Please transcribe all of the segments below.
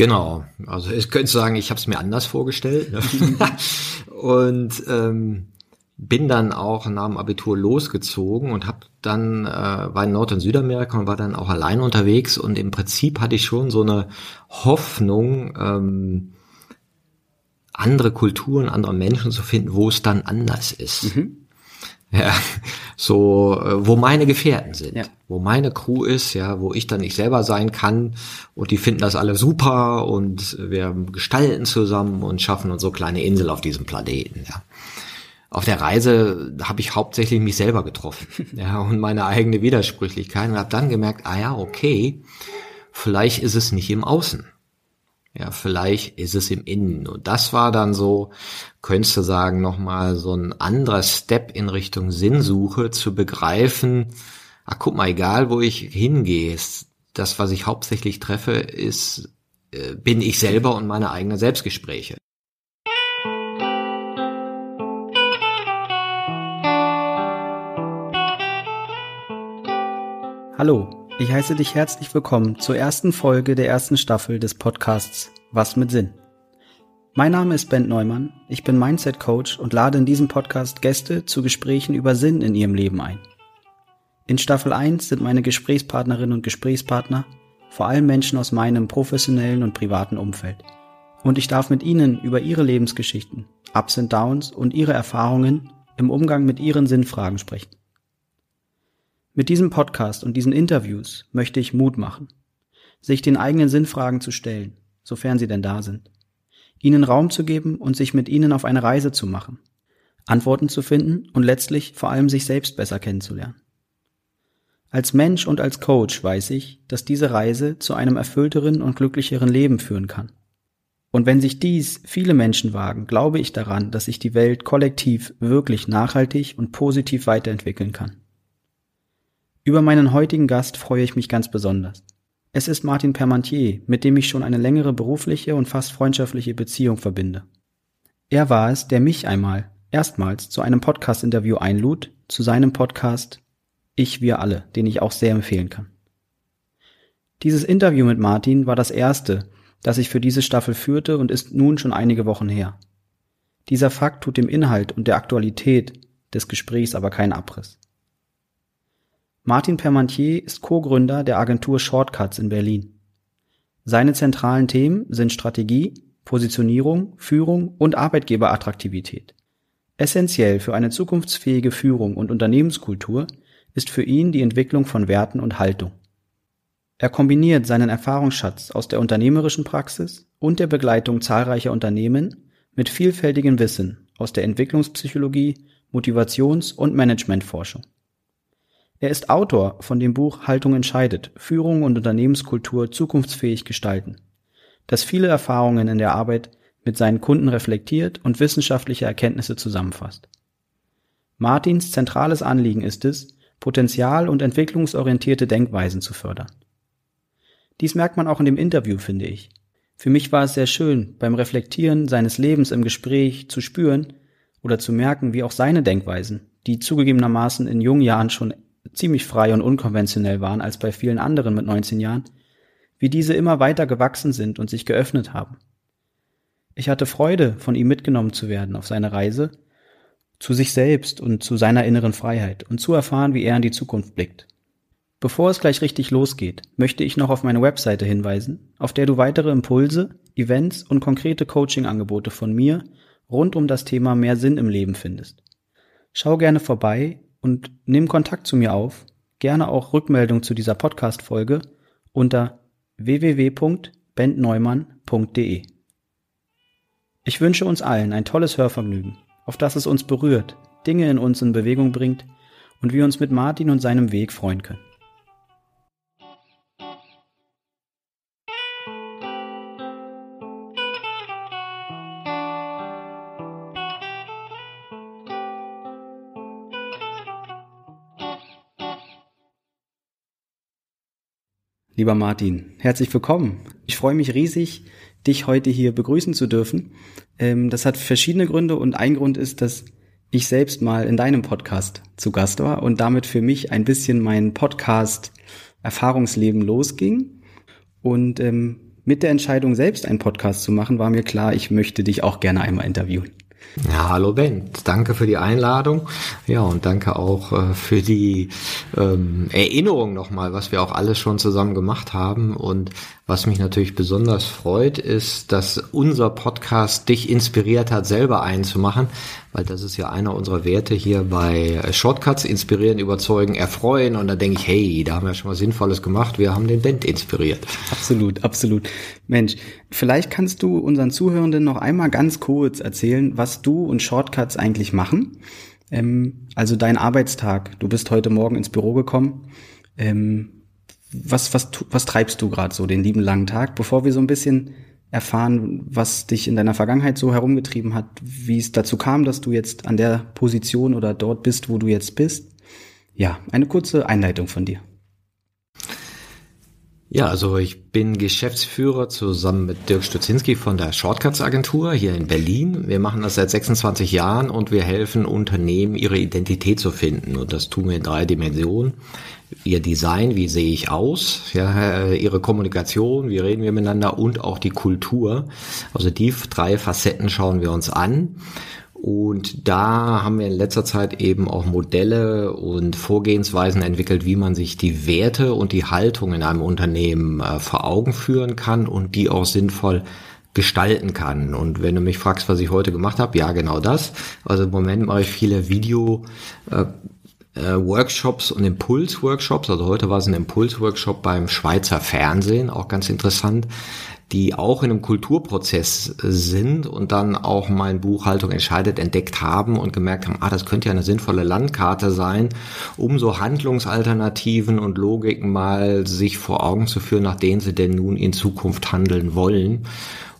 Genau, also ich könnte sagen, ich habe es mir anders vorgestellt. Ne? und ähm, bin dann auch nach dem Abitur losgezogen und habe dann äh, war in Nord- und Südamerika und war dann auch allein unterwegs und im Prinzip hatte ich schon so eine Hoffnung, ähm, andere Kulturen, andere Menschen zu finden, wo es dann anders ist. Mhm. Ja, so, äh, wo meine Gefährten sind, ja. wo meine Crew ist, ja, wo ich dann nicht selber sein kann und die finden das alle super und wir gestalten zusammen und schaffen uns so kleine Insel auf diesem Planeten, ja. Auf der Reise habe ich hauptsächlich mich selber getroffen, ja, und meine eigene Widersprüchlichkeit und habe dann gemerkt, ah ja, okay, vielleicht ist es nicht im Außen. Ja, vielleicht ist es im Innen. Und das war dann so, könntest du sagen, nochmal so ein anderer Step in Richtung Sinnsuche zu begreifen. Ach, guck mal, egal wo ich hingehe, das, was ich hauptsächlich treffe, ist, äh, bin ich selber und meine eigenen Selbstgespräche. Hallo, ich heiße dich herzlich willkommen zur ersten Folge der ersten Staffel des Podcasts Was mit Sinn. Mein Name ist Ben Neumann, ich bin Mindset Coach und lade in diesem Podcast Gäste zu Gesprächen über Sinn in ihrem Leben ein. In Staffel 1 sind meine Gesprächspartnerinnen und Gesprächspartner vor allem Menschen aus meinem professionellen und privaten Umfeld. Und ich darf mit ihnen über ihre Lebensgeschichten, Ups und Downs und ihre Erfahrungen im Umgang mit ihren Sinnfragen sprechen. Mit diesem Podcast und diesen Interviews möchte ich Mut machen, sich den eigenen Sinnfragen zu stellen, sofern sie denn da sind, ihnen Raum zu geben und sich mit ihnen auf eine Reise zu machen, Antworten zu finden und letztlich vor allem sich selbst besser kennenzulernen. Als Mensch und als Coach weiß ich, dass diese Reise zu einem erfüllteren und glücklicheren Leben führen kann. Und wenn sich dies viele Menschen wagen, glaube ich daran, dass sich die Welt kollektiv wirklich nachhaltig und positiv weiterentwickeln kann. Über meinen heutigen Gast freue ich mich ganz besonders. Es ist Martin Permantier, mit dem ich schon eine längere berufliche und fast freundschaftliche Beziehung verbinde. Er war es, der mich einmal, erstmals, zu einem Podcast-Interview einlud, zu seinem Podcast Ich, wir alle, den ich auch sehr empfehlen kann. Dieses Interview mit Martin war das erste, das ich für diese Staffel führte und ist nun schon einige Wochen her. Dieser Fakt tut dem Inhalt und der Aktualität des Gesprächs aber keinen Abriss. Martin Permantier ist Co-Gründer der Agentur Shortcuts in Berlin. Seine zentralen Themen sind Strategie, Positionierung, Führung und Arbeitgeberattraktivität. Essentiell für eine zukunftsfähige Führung und Unternehmenskultur ist für ihn die Entwicklung von Werten und Haltung. Er kombiniert seinen Erfahrungsschatz aus der unternehmerischen Praxis und der Begleitung zahlreicher Unternehmen mit vielfältigem Wissen aus der Entwicklungspsychologie, Motivations- und Managementforschung. Er ist Autor von dem Buch Haltung entscheidet, Führung und Unternehmenskultur zukunftsfähig gestalten, das viele Erfahrungen in der Arbeit mit seinen Kunden reflektiert und wissenschaftliche Erkenntnisse zusammenfasst. Martins zentrales Anliegen ist es, potenzial- und entwicklungsorientierte Denkweisen zu fördern. Dies merkt man auch in dem Interview, finde ich. Für mich war es sehr schön, beim Reflektieren seines Lebens im Gespräch zu spüren oder zu merken, wie auch seine Denkweisen, die zugegebenermaßen in jungen Jahren schon ziemlich frei und unkonventionell waren als bei vielen anderen mit 19 Jahren, wie diese immer weiter gewachsen sind und sich geöffnet haben. Ich hatte Freude, von ihm mitgenommen zu werden auf seine Reise zu sich selbst und zu seiner inneren Freiheit und zu erfahren, wie er in die Zukunft blickt. Bevor es gleich richtig losgeht, möchte ich noch auf meine Webseite hinweisen, auf der du weitere Impulse, Events und konkrete Coaching-Angebote von mir rund um das Thema mehr Sinn im Leben findest. Schau gerne vorbei und nimm Kontakt zu mir auf, gerne auch Rückmeldung zu dieser Podcast-Folge unter www.bentneumann.de. Ich wünsche uns allen ein tolles Hörvergnügen, auf das es uns berührt, Dinge in uns in Bewegung bringt und wir uns mit Martin und seinem Weg freuen können. Lieber Martin, herzlich willkommen. Ich freue mich riesig, dich heute hier begrüßen zu dürfen. Ähm, das hat verschiedene Gründe und ein Grund ist, dass ich selbst mal in deinem Podcast zu Gast war und damit für mich ein bisschen mein Podcast Erfahrungsleben losging. Und ähm, mit der Entscheidung, selbst einen Podcast zu machen, war mir klar, ich möchte dich auch gerne einmal interviewen. Ja, hallo Ben, danke für die Einladung. Ja, und danke auch äh, für die ähm, Erinnerung nochmal, was wir auch alles schon zusammen gemacht haben. Und was mich natürlich besonders freut, ist, dass unser Podcast dich inspiriert hat, selber einen zu machen, weil das ist ja einer unserer Werte hier bei Shortcuts, inspirieren, überzeugen, erfreuen. Und da denke ich, hey, da haben wir schon was Sinnvolles gemacht. Wir haben den Band inspiriert. Absolut, absolut. Mensch, vielleicht kannst du unseren Zuhörenden noch einmal ganz kurz erzählen, was du und Shortcuts eigentlich machen. Ähm, also dein Arbeitstag. Du bist heute Morgen ins Büro gekommen. Ähm, was, was, was treibst du gerade so den lieben langen Tag, bevor wir so ein bisschen erfahren, was dich in deiner Vergangenheit so herumgetrieben hat, wie es dazu kam, dass du jetzt an der Position oder dort bist, wo du jetzt bist. Ja, eine kurze Einleitung von dir. Ja, also ich bin Geschäftsführer zusammen mit Dirk Stutzinski von der Shortcuts Agentur hier in Berlin. Wir machen das seit 26 Jahren und wir helfen Unternehmen, ihre Identität zu finden. Und das tun wir in drei Dimensionen. Ihr Design, wie sehe ich aus, ja, ihre Kommunikation, wie reden wir miteinander und auch die Kultur. Also die drei Facetten schauen wir uns an. Und da haben wir in letzter Zeit eben auch Modelle und Vorgehensweisen entwickelt, wie man sich die Werte und die Haltung in einem Unternehmen äh, vor Augen führen kann und die auch sinnvoll gestalten kann. Und wenn du mich fragst, was ich heute gemacht habe, ja, genau das. Also im Moment mache ich viele Video äh, äh, Workshops und Impulsworkshops. Also heute war es ein Impulsworkshop beim Schweizer Fernsehen, auch ganz interessant die auch in einem Kulturprozess sind und dann auch mein Buchhaltung entscheidet entdeckt haben und gemerkt haben, ah, das könnte ja eine sinnvolle Landkarte sein, um so Handlungsalternativen und Logiken mal sich vor Augen zu führen, nach denen sie denn nun in Zukunft handeln wollen.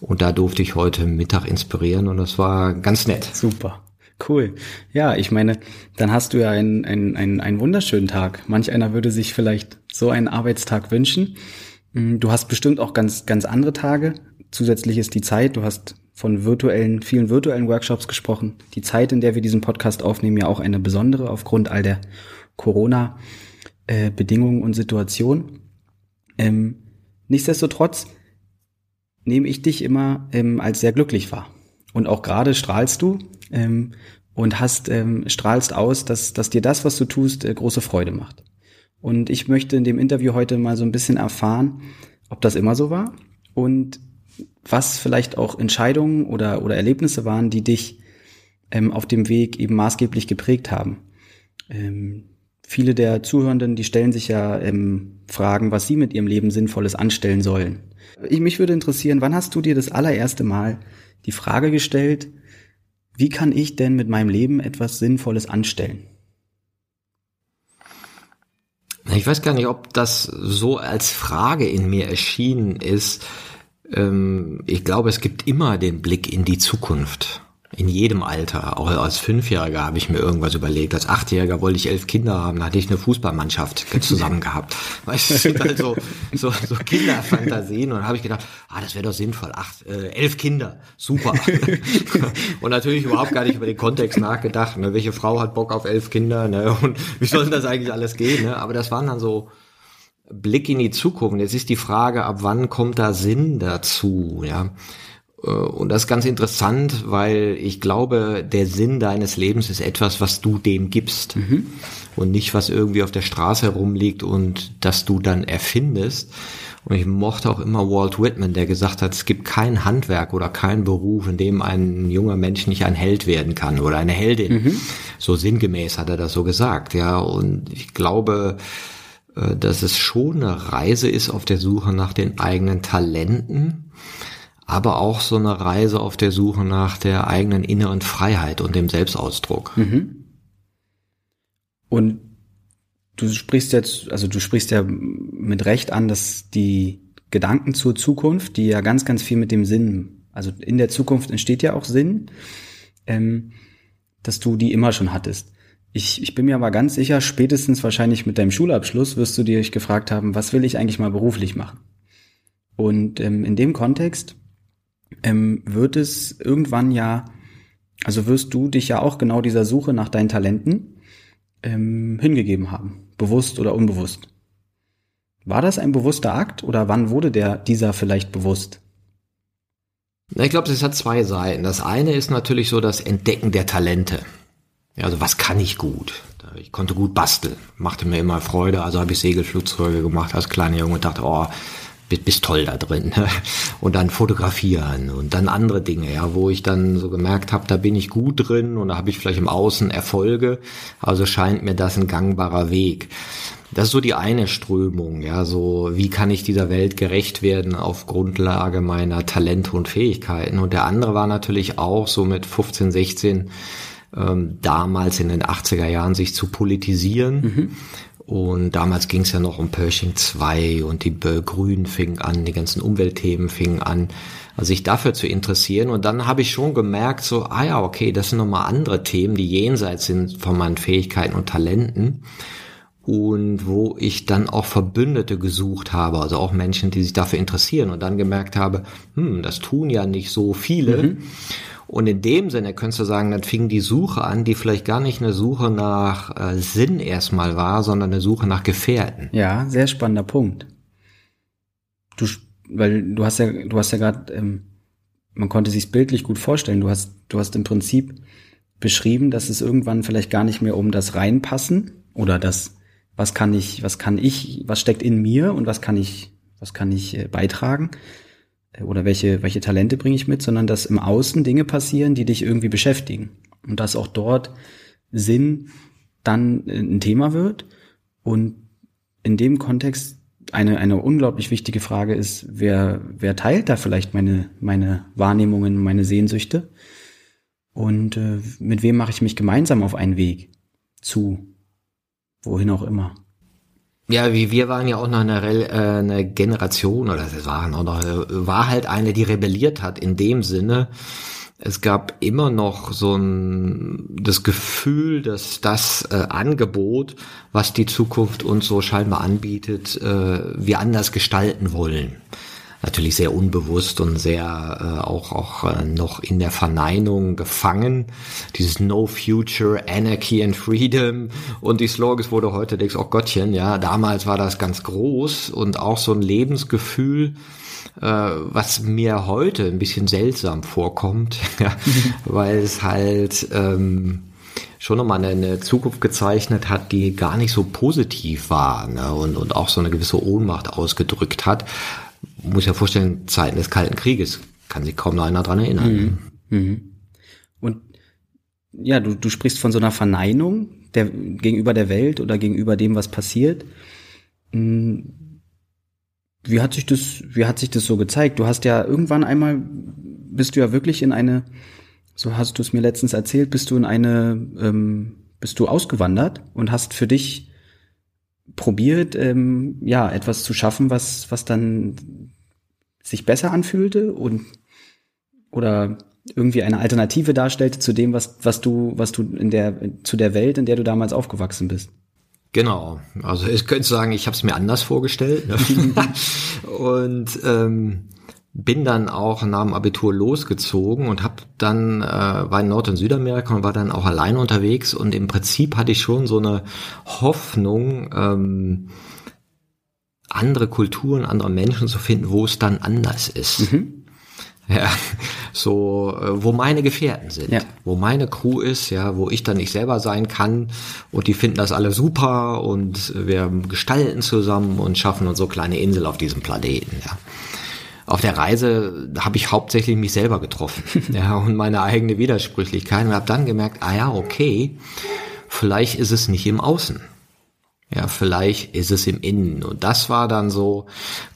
Und da durfte ich heute Mittag inspirieren und das war ganz nett. Super. Cool. Ja, ich meine, dann hast du ja einen, einen, einen, einen wunderschönen Tag. Manch einer würde sich vielleicht so einen Arbeitstag wünschen. Mm, du hast bestimmt auch ganz, ganz andere Tage. Zusätzlich ist die Zeit, du hast von virtuellen, vielen virtuellen Workshops gesprochen. Die Zeit, in der wir diesen Podcast aufnehmen, ja auch eine besondere aufgrund all der Corona-Bedingungen und Situationen. Ähm, nichtsdestotrotz nehme ich dich immer ähm, als sehr glücklich wahr. Und auch gerade strahlst du ähm, und hast ähm, strahlst aus, dass, dass dir das, was du tust, äh, große Freude macht. Und ich möchte in dem Interview heute mal so ein bisschen erfahren, ob das immer so war und was vielleicht auch Entscheidungen oder, oder Erlebnisse waren, die dich ähm, auf dem Weg eben maßgeblich geprägt haben. Ähm, viele der Zuhörenden, die stellen sich ja ähm, Fragen, was sie mit ihrem Leben Sinnvolles anstellen sollen. Ich, mich würde interessieren, wann hast du dir das allererste Mal die Frage gestellt, wie kann ich denn mit meinem Leben etwas Sinnvolles anstellen? Ich weiß gar nicht, ob das so als Frage in mir erschienen ist. Ähm, ich glaube, es gibt immer den Blick in die Zukunft. In jedem Alter. Auch als Fünfjähriger habe ich mir irgendwas überlegt. Als Achtjähriger wollte ich elf Kinder haben. Da hatte ich eine Fußballmannschaft zusammen gehabt. Weißt du, das sind halt so, so, so Kinderfantasien. Und dann habe ich gedacht, ah, das wäre doch sinnvoll. Acht, äh, elf Kinder. Super. und natürlich überhaupt gar nicht über den Kontext nachgedacht. Ne? Welche Frau hat Bock auf elf Kinder? Ne? Und wie soll denn das eigentlich alles gehen? Ne? Aber das waren dann so Blick in die Zukunft. Jetzt ist die Frage, ab wann kommt da Sinn dazu? Ja. Äh, und das ist ganz interessant, weil ich glaube, der Sinn deines Lebens ist etwas, was du dem gibst mhm. und nicht, was irgendwie auf der Straße herumliegt und das du dann erfindest. Und ich mochte auch immer Walt Whitman, der gesagt hat, es gibt kein Handwerk oder kein Beruf, in dem ein junger Mensch nicht ein Held werden kann oder eine Heldin. Mhm. So sinngemäß hat er das so gesagt, ja. Und ich glaube, äh, dass es schon eine Reise ist auf der Suche nach den eigenen Talenten aber auch so eine Reise auf der Suche nach der eigenen inneren Freiheit und dem Selbstausdruck. Mhm. Und du sprichst jetzt, also du sprichst ja mit Recht an, dass die Gedanken zur Zukunft, die ja ganz, ganz viel mit dem Sinn, also in der Zukunft entsteht ja auch Sinn, ähm, dass du die immer schon hattest. Ich, ich bin mir aber ganz sicher, spätestens wahrscheinlich mit deinem Schulabschluss wirst du dir gefragt haben, was will ich eigentlich mal beruflich machen? Und ähm, in dem Kontext ähm, wird es irgendwann ja, also wirst du dich ja auch genau dieser Suche nach deinen Talenten ähm, hingegeben haben, bewusst oder unbewusst. War das ein bewusster Akt oder wann wurde der dieser vielleicht bewusst? Ich glaube, es hat zwei Seiten. Das eine ist natürlich so das Entdecken der Talente. Ja, also was kann ich gut? Ich konnte gut basteln, machte mir immer Freude. Also habe ich Segelflugzeuge gemacht als kleiner Junge und dachte, oh, bist, toll da drin. Und dann fotografieren und dann andere Dinge, ja, wo ich dann so gemerkt habe, da bin ich gut drin und da habe ich vielleicht im Außen Erfolge. Also scheint mir das ein gangbarer Weg. Das ist so die eine Strömung, ja, so wie kann ich dieser Welt gerecht werden auf Grundlage meiner Talente und Fähigkeiten. Und der andere war natürlich auch so mit 15, 16 ähm, damals in den 80er Jahren sich zu politisieren. Mhm. Und damals ging es ja noch um Pershing 2 und die Grünen fingen an, die ganzen Umweltthemen fingen an, sich dafür zu interessieren. Und dann habe ich schon gemerkt, so, ah ja, okay, das sind nochmal andere Themen, die jenseits sind von meinen Fähigkeiten und Talenten. Und wo ich dann auch Verbündete gesucht habe, also auch Menschen, die sich dafür interessieren und dann gemerkt habe, hm, das tun ja nicht so viele. Mhm. Und in dem Sinne könntest du sagen, dann fing die Suche an, die vielleicht gar nicht eine Suche nach äh, Sinn erstmal war, sondern eine Suche nach Gefährten. Ja, sehr spannender Punkt. Du, weil du hast ja, du hast ja gerade, ähm, man konnte sich bildlich gut vorstellen. Du hast, du hast im Prinzip beschrieben, dass es irgendwann vielleicht gar nicht mehr um das Reinpassen oder das, was kann ich, was kann ich, was steckt in mir und was kann ich, was kann ich äh, beitragen, oder welche, welche Talente bringe ich mit, sondern dass im Außen Dinge passieren, die dich irgendwie beschäftigen. Und dass auch dort Sinn dann ein Thema wird. Und in dem Kontext eine, eine unglaublich wichtige Frage ist, wer, wer teilt da vielleicht meine, meine Wahrnehmungen, meine Sehnsüchte? Und äh, mit wem mache ich mich gemeinsam auf einen Weg zu, wohin auch immer? Ja, wie wir waren ja auch noch eine, äh, eine Generation, oder es waren auch noch, war halt eine, die rebelliert hat in dem Sinne. Es gab immer noch so ein, das Gefühl, dass das äh, Angebot, was die Zukunft uns so scheinbar anbietet, äh, wir anders gestalten wollen natürlich sehr unbewusst und sehr äh, auch auch äh, noch in der Verneinung gefangen. Dieses No Future, Anarchy and Freedom. Und die Slogans, du heute denkst, oh Gottchen, ja, damals war das ganz groß und auch so ein Lebensgefühl, äh, was mir heute ein bisschen seltsam vorkommt, ja, weil es halt ähm, schon nochmal eine, eine Zukunft gezeichnet hat, die gar nicht so positiv war ne, und, und auch so eine gewisse Ohnmacht ausgedrückt hat muss ja vorstellen, Zeiten des Kalten Krieges, kann sich kaum noch einer dran erinnern. Mhm. Mhm. Und ja, du, du sprichst von so einer Verneinung der, gegenüber der Welt oder gegenüber dem, was passiert. Hm, wie hat sich das, wie hat sich das so gezeigt? Du hast ja irgendwann einmal, bist du ja wirklich in eine, so hast du es mir letztens erzählt, bist du in eine, ähm, bist du ausgewandert und hast für dich probiert, ähm, ja, etwas zu schaffen, was, was dann sich besser anfühlte und oder irgendwie eine Alternative darstellte zu dem, was, was du, was du in der, zu der Welt, in der du damals aufgewachsen bist. Genau, also ich könnte sagen, ich habe es mir anders vorgestellt. Ne? und ähm, bin dann auch nach dem Abitur losgezogen und habe dann äh, war in Nord- und Südamerika und war dann auch allein unterwegs und im Prinzip hatte ich schon so eine Hoffnung, ähm, andere Kulturen, andere Menschen zu finden, wo es dann anders ist. Mhm. Ja, so, äh, wo meine Gefährten sind, ja. wo meine Crew ist, ja, wo ich dann nicht selber sein kann und die finden das alle super und wir gestalten zusammen und schaffen uns so kleine Insel auf diesem Planeten, ja auf der Reise habe ich hauptsächlich mich selber getroffen ja, und meine eigene Widersprüchlichkeit und habe dann gemerkt, ah ja, okay, vielleicht ist es nicht im Außen. Ja, vielleicht ist es im Innen. Und das war dann so,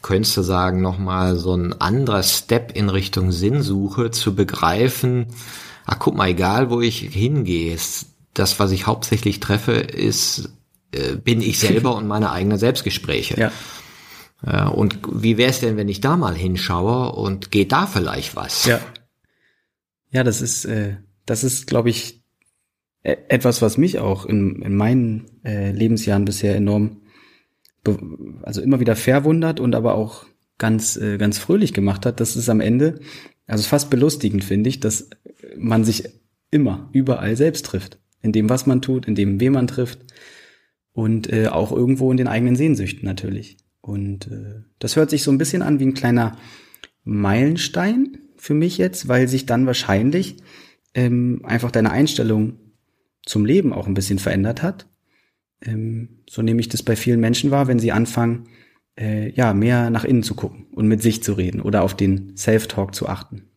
könntest du sagen, nochmal so ein anderer Step in Richtung Sinnsuche zu begreifen, ah, guck mal, egal wo ich hingehe, das, was ich hauptsächlich treffe, ist, äh, bin ich selber und meine eigenen Selbstgespräche. Ja. Ja, und wie wäre es denn, wenn ich da mal hinschaue und geht da vielleicht was? Ja. Ja, das ist, äh, das ist, glaube ich, e, etwas, was mich auch in, in meinen äh, Lebensjahren bisher enorm, also immer wieder verwundert und aber auch ganz, äh, ganz fröhlich gemacht hat. Das ist am Ende, also fast belustigend finde ich, dass man sich immer überall selbst trifft. In dem, was man tut, in dem, wem man trifft und äh, auch irgendwo in den eigenen Sehnsüchten natürlich. Und äh, das hört sich so ein bisschen an wie ein kleiner Meilenstein für mich jetzt, weil sich dann wahrscheinlich ähm, einfach deine Einstellung zum Leben auch ein bisschen verändert hat. Ähm, so nehme ich das bei vielen Menschen wahr, wenn sie anfangen, äh, ja, mehr nach innen zu gucken und mit sich zu reden oder auf den Self-Talk zu achten.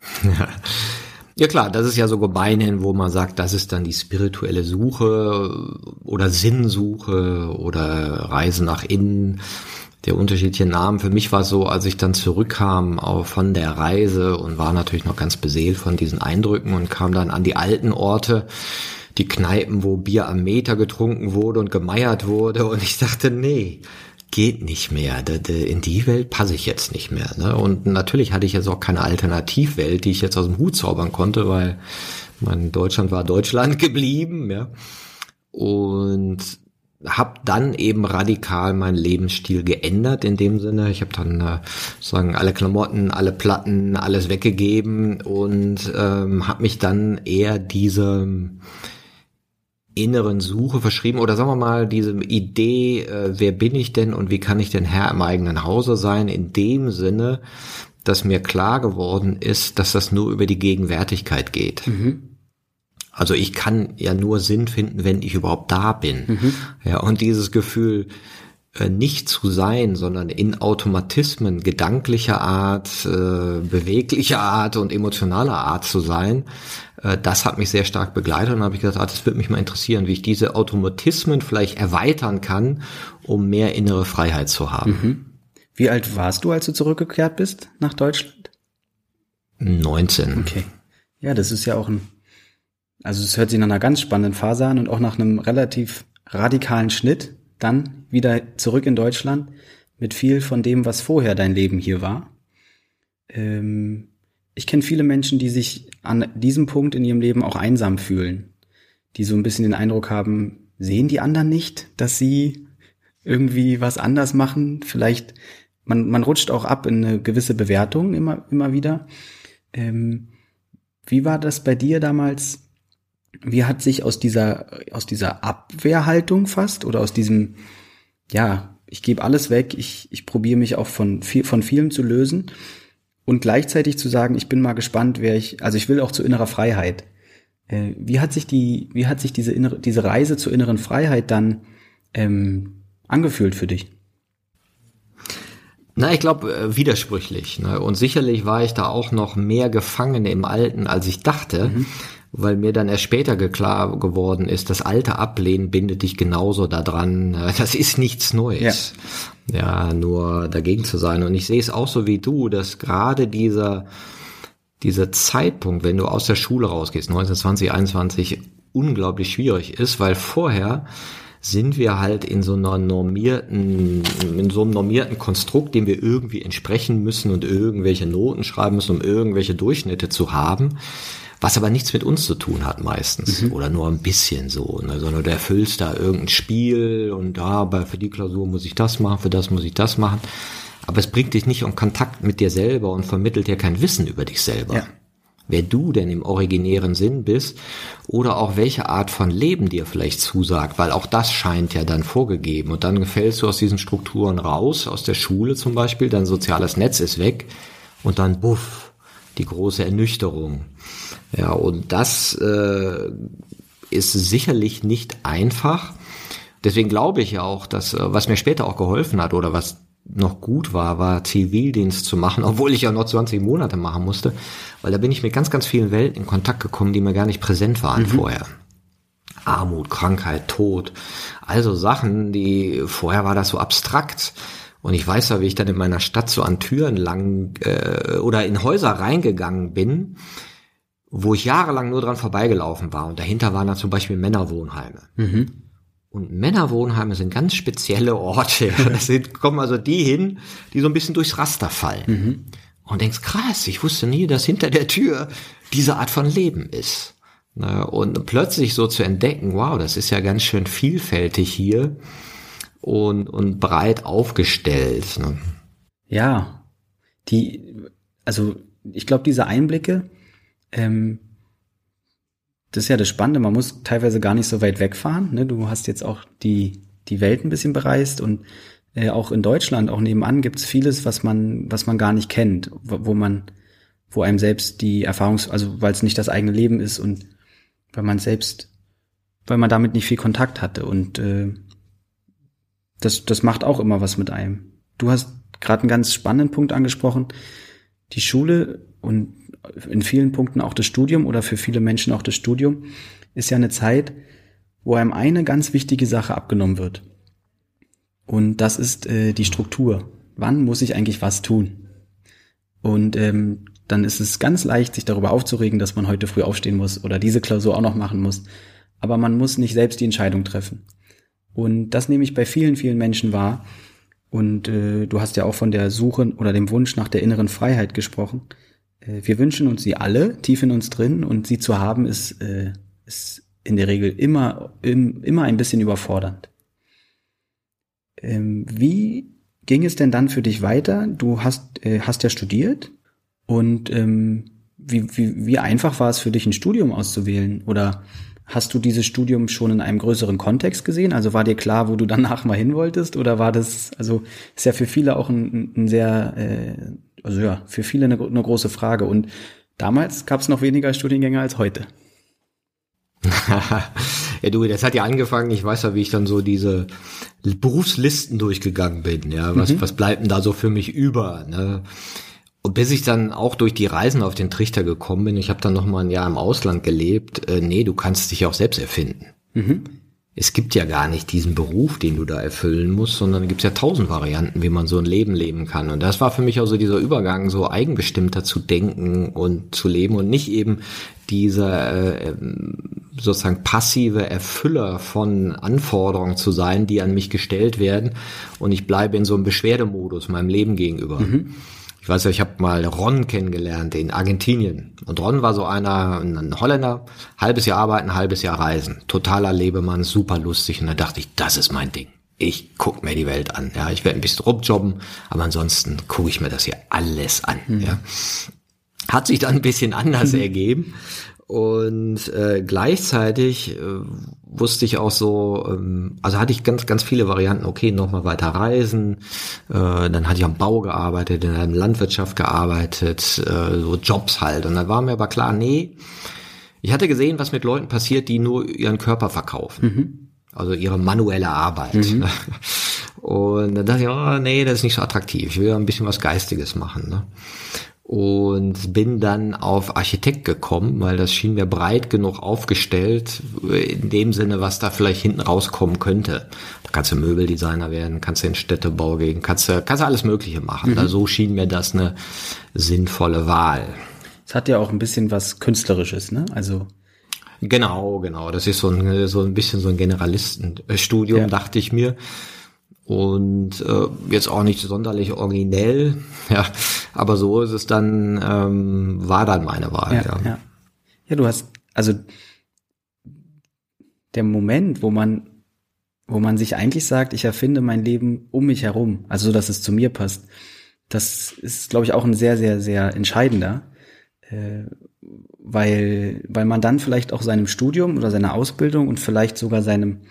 Ja klar, das ist ja so gemeinhin, wo man sagt, das ist dann die spirituelle Suche oder Sinnsuche oder Reise nach innen. Der unterschiedliche Namen. Für mich war es so, als ich dann zurückkam von der Reise und war natürlich noch ganz beseelt von diesen Eindrücken und kam dann an die alten Orte, die Kneipen, wo Bier am Meter getrunken wurde und gemeiert wurde und ich dachte, nee, geht nicht mehr. In die Welt passe ich jetzt nicht mehr. Ne? Und natürlich hatte ich jetzt auch keine Alternativwelt, die ich jetzt aus dem Hut zaubern konnte, weil mein Deutschland war Deutschland geblieben. Ja? Und habe dann eben radikal meinen Lebensstil geändert in dem Sinne. Ich habe dann äh, sagen alle Klamotten, alle Platten, alles weggegeben und ähm, habe mich dann eher diesem inneren Suche verschrieben oder sagen wir mal diese Idee, äh, wer bin ich denn und wie kann ich denn Herr im eigenen Hause sein, in dem Sinne, dass mir klar geworden ist, dass das nur über die Gegenwärtigkeit geht. Mhm. Also ich kann ja nur Sinn finden, wenn ich überhaupt da bin. Mhm. Ja, und dieses Gefühl, äh, nicht zu sein, sondern in Automatismen gedanklicher Art, äh, beweglicher Art und emotionaler Art zu sein, das hat mich sehr stark begleitet und habe ich gedacht, ah, das würde mich mal interessieren, wie ich diese Automatismen vielleicht erweitern kann, um mehr innere Freiheit zu haben. Mhm. Wie alt warst du, als du zurückgekehrt bist nach Deutschland? 19. Okay. Ja, das ist ja auch ein, also es hört sich nach einer ganz spannenden Phase an und auch nach einem relativ radikalen Schnitt dann wieder zurück in Deutschland mit viel von dem, was vorher dein Leben hier war. Ähm, ich kenne viele Menschen, die sich an diesem Punkt in ihrem Leben auch einsam fühlen, die so ein bisschen den Eindruck haben, sehen die anderen nicht, dass sie irgendwie was anders machen? Vielleicht, man, man rutscht auch ab in eine gewisse Bewertung immer, immer wieder. Ähm, wie war das bei dir damals? wie hat sich aus dieser, aus dieser Abwehrhaltung fast oder aus diesem, ja, ich gebe alles weg, ich, ich probiere mich auch von, viel, von vielem zu lösen und gleichzeitig zu sagen, ich bin mal gespannt, wer ich, also ich will auch zu innerer Freiheit. Äh, wie hat sich die, wie hat sich diese innere, diese Reise zur inneren Freiheit dann ähm, angefühlt für dich? Na, ich glaube, äh, widersprüchlich. Ne? Und sicherlich war ich da auch noch mehr gefangen im Alten, als ich dachte. Mhm weil mir dann erst später klar geworden ist, das alte Ablehnen bindet dich genauso daran. Das ist nichts Neues. Ja. ja, nur dagegen zu sein. Und ich sehe es auch so wie du, dass gerade dieser, dieser Zeitpunkt, wenn du aus der Schule rausgehst, 1920, 21, unglaublich schwierig ist, weil vorher sind wir halt in so einer normierten, in so einem normierten Konstrukt, dem wir irgendwie entsprechen müssen und irgendwelche Noten schreiben müssen, um irgendwelche Durchschnitte zu haben was aber nichts mit uns zu tun hat meistens mhm. oder nur ein bisschen so, ne? sondern du erfüllst da irgendein Spiel und da, aber für die Klausur muss ich das machen, für das muss ich das machen. Aber es bringt dich nicht in Kontakt mit dir selber und vermittelt dir kein Wissen über dich selber. Ja. Wer du denn im originären Sinn bist oder auch welche Art von Leben dir vielleicht zusagt, weil auch das scheint ja dann vorgegeben und dann gefällst du aus diesen Strukturen raus, aus der Schule zum Beispiel, dein soziales Netz ist weg und dann buff, die große Ernüchterung. Ja, und das äh, ist sicherlich nicht einfach. Deswegen glaube ich ja auch, dass, äh, was mir später auch geholfen hat oder was noch gut war, war Zivildienst zu machen, obwohl ich ja noch 20 Monate machen musste, weil da bin ich mit ganz, ganz vielen Welten in Kontakt gekommen, die mir gar nicht präsent waren mhm. vorher. Armut, Krankheit, Tod, also Sachen, die vorher war das so abstrakt. Und ich weiß ja, wie ich dann in meiner Stadt so an Türen lang äh, oder in Häuser reingegangen bin, wo ich jahrelang nur dran vorbeigelaufen war. Und dahinter waren dann zum Beispiel Männerwohnheime. Mhm. Und Männerwohnheime sind ganz spezielle Orte. Das sind, kommen also die hin, die so ein bisschen durchs Raster fallen. Mhm. Und denkst, krass, ich wusste nie, dass hinter der Tür diese Art von Leben ist. Und plötzlich so zu entdecken, wow, das ist ja ganz schön vielfältig hier und, und breit aufgestellt. Ne? Ja, die, also ich glaube, diese Einblicke, ähm, das ist ja das Spannende, man muss teilweise gar nicht so weit wegfahren. Ne? Du hast jetzt auch die, die Welt ein bisschen bereist und äh, auch in Deutschland, auch nebenan gibt's vieles, was man, was man gar nicht kennt, wo, wo man, wo einem selbst die Erfahrungs, also weil es nicht das eigene Leben ist und weil man selbst, weil man damit nicht viel Kontakt hatte und äh, das, das macht auch immer was mit einem. Du hast gerade einen ganz spannenden Punkt angesprochen. Die Schule und in vielen Punkten auch das Studium oder für viele Menschen auch das Studium ist ja eine Zeit, wo einem eine ganz wichtige Sache abgenommen wird. Und das ist äh, die Struktur. Wann muss ich eigentlich was tun? Und ähm, dann ist es ganz leicht, sich darüber aufzuregen, dass man heute früh aufstehen muss oder diese Klausur auch noch machen muss. Aber man muss nicht selbst die Entscheidung treffen. Und das nehme ich bei vielen, vielen Menschen wahr. Und äh, du hast ja auch von der Suche oder dem Wunsch nach der inneren Freiheit gesprochen. Äh, wir wünschen uns sie alle tief in uns drin und sie zu haben ist, äh, ist in der Regel immer, im, immer ein bisschen überfordernd. Ähm, wie ging es denn dann für dich weiter? Du hast, äh, hast ja studiert und ähm, wie, wie, wie einfach war es für dich, ein Studium auszuwählen? Oder hast du dieses Studium schon in einem größeren Kontext gesehen? Also war dir klar, wo du danach mal hin wolltest? Oder war das, also ist ja für viele auch ein, ein sehr, äh, also ja, für viele eine, eine große Frage. Und damals gab es noch weniger Studiengänge als heute. ja, du, das hat ja angefangen, ich weiß ja, wie ich dann so diese Berufslisten durchgegangen bin, ja, was, mhm. was bleibt denn da so für mich über, ne? Und bis ich dann auch durch die Reisen auf den Trichter gekommen bin, ich habe dann noch mal ein Jahr im Ausland gelebt, äh, nee, du kannst dich auch selbst erfinden. Mhm es gibt ja gar nicht diesen Beruf, den du da erfüllen musst, sondern es gibt ja tausend Varianten, wie man so ein Leben leben kann. Und das war für mich auch so dieser Übergang, so eigenbestimmter zu denken und zu leben und nicht eben dieser äh, sozusagen passive Erfüller von Anforderungen zu sein, die an mich gestellt werden. Und ich bleibe in so einem Beschwerdemodus meinem Leben gegenüber. Mhm. Ich weiß ja, ich habe mal Ron kennengelernt in Argentinien. Und Ron war so einer, ein Holländer, halbes Jahr arbeiten, halbes Jahr reisen. Totaler Lebemann, super lustig. Und da dachte ich, das ist mein Ding. Ich guck mir die Welt an. Ja, ich werde ein bisschen rumjobben, aber ansonsten gucke ich mir das hier alles an. Mhm. Ja. Hat sich dann ein bisschen anders mhm. ergeben. Und äh, gleichzeitig äh, wusste ich auch so, ähm, also hatte ich ganz, ganz viele Varianten, okay, nochmal weiter reisen, äh, dann hatte ich am Bau gearbeitet, in der Landwirtschaft gearbeitet, äh, so Jobs halt. Und dann war mir aber klar, nee, ich hatte gesehen, was mit Leuten passiert, die nur ihren Körper verkaufen. Mhm. Also ihre manuelle Arbeit. Mhm. Und dann dachte ich, oh, nee, das ist nicht so attraktiv. Ich will ja ein bisschen was Geistiges machen. Ne? Und bin dann auf Architekt gekommen, weil das schien mir breit genug aufgestellt, in dem Sinne, was da vielleicht hinten rauskommen könnte. Da kannst du Möbeldesigner werden, kannst du in Städtebau gehen, kannst du, kannst du alles Mögliche machen. Mhm. Also so schien mir das eine sinnvolle Wahl. Es hat ja auch ein bisschen was Künstlerisches, ne? Also Genau, genau. Das ist so ein, so ein bisschen so ein Generalistenstudium, ja. dachte ich mir und äh, jetzt auch nicht sonderlich originell, ja, aber so ist es dann, ähm, war dann meine Wahl. Ja, ja. ja. ja du hast, also der Moment, wo man, wo man sich eigentlich sagt, ich erfinde mein Leben um mich herum, also so, dass es zu mir passt, das ist, glaube ich, auch ein sehr, sehr, sehr entscheidender, äh, weil, weil man dann vielleicht auch seinem Studium oder seiner Ausbildung und vielleicht sogar seinem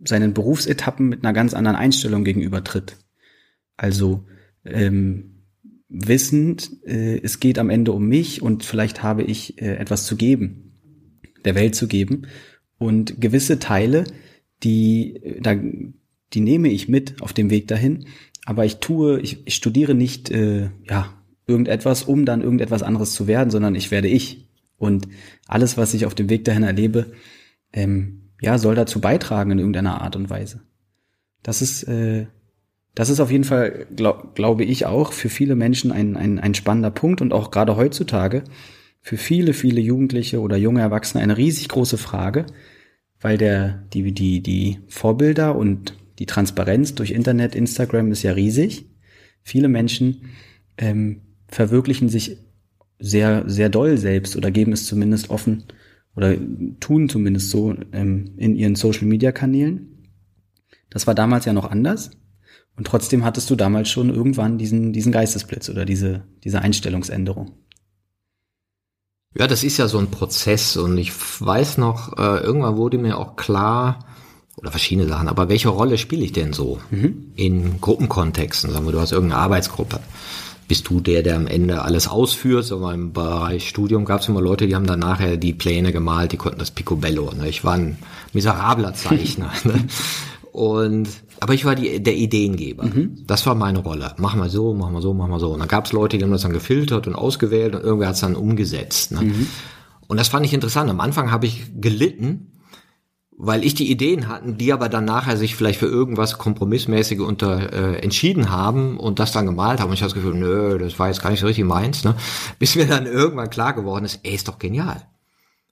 seinen Berufsetappen mit einer ganz anderen Einstellung gegenübertritt. Also ähm, wissend, äh, es geht am Ende um mich und vielleicht habe ich äh, etwas zu geben, der Welt zu geben. Und gewisse Teile, die, äh, da, die nehme ich mit auf dem Weg dahin, aber ich tue, ich, ich studiere nicht äh, ja, irgendetwas, um dann irgendetwas anderes zu werden, sondern ich werde ich. Und alles, was ich auf dem Weg dahin erlebe, ähm, ja, soll dazu beitragen in irgendeiner Art und Weise. Das ist, äh, das ist auf jeden Fall, glaub, glaube ich, auch für viele Menschen ein, ein, ein spannender Punkt und auch gerade heutzutage für viele, viele Jugendliche oder junge Erwachsene eine riesig große Frage, weil der, die, die, die Vorbilder und die Transparenz durch Internet, Instagram ist ja riesig. Viele Menschen ähm, verwirklichen sich sehr, sehr doll selbst oder geben es zumindest offen oder tun zumindest so ähm, in ihren Social-Media-Kanälen. Das war damals ja noch anders. Und trotzdem hattest du damals schon irgendwann diesen, diesen Geistesblitz oder diese, diese Einstellungsänderung. Ja, das ist ja so ein Prozess und ich weiß noch, äh, irgendwann wurde mir auch klar, oder verschiedene Sachen, aber welche Rolle spiele ich denn so mhm. in Gruppenkontexten? Sagen wir, du hast irgendeine Arbeitsgruppe. Bist du der, der am Ende alles ausführt? So im Bereich Studium gab es immer Leute, die haben dann nachher die Pläne gemalt, die konnten das Picobello. Ne? Ich war ein miserabler Zeichner. ne? Und aber ich war die, der Ideengeber. Mhm. Das war meine Rolle. Machen wir so, machen wir so, machen wir so. Und dann gab es Leute, die haben das dann gefiltert und ausgewählt und irgendwer hat es dann umgesetzt. Ne? Mhm. Und das fand ich interessant. Am Anfang habe ich gelitten, weil ich die Ideen hatten, die aber dann nachher sich vielleicht für irgendwas kompromissmäßige unter äh, entschieden haben und das dann gemalt haben. Und ich habe das Gefühl, nö, das war jetzt gar nicht so richtig meins. Ne? Bis mir dann irgendwann klar geworden ist, ey, ist doch genial.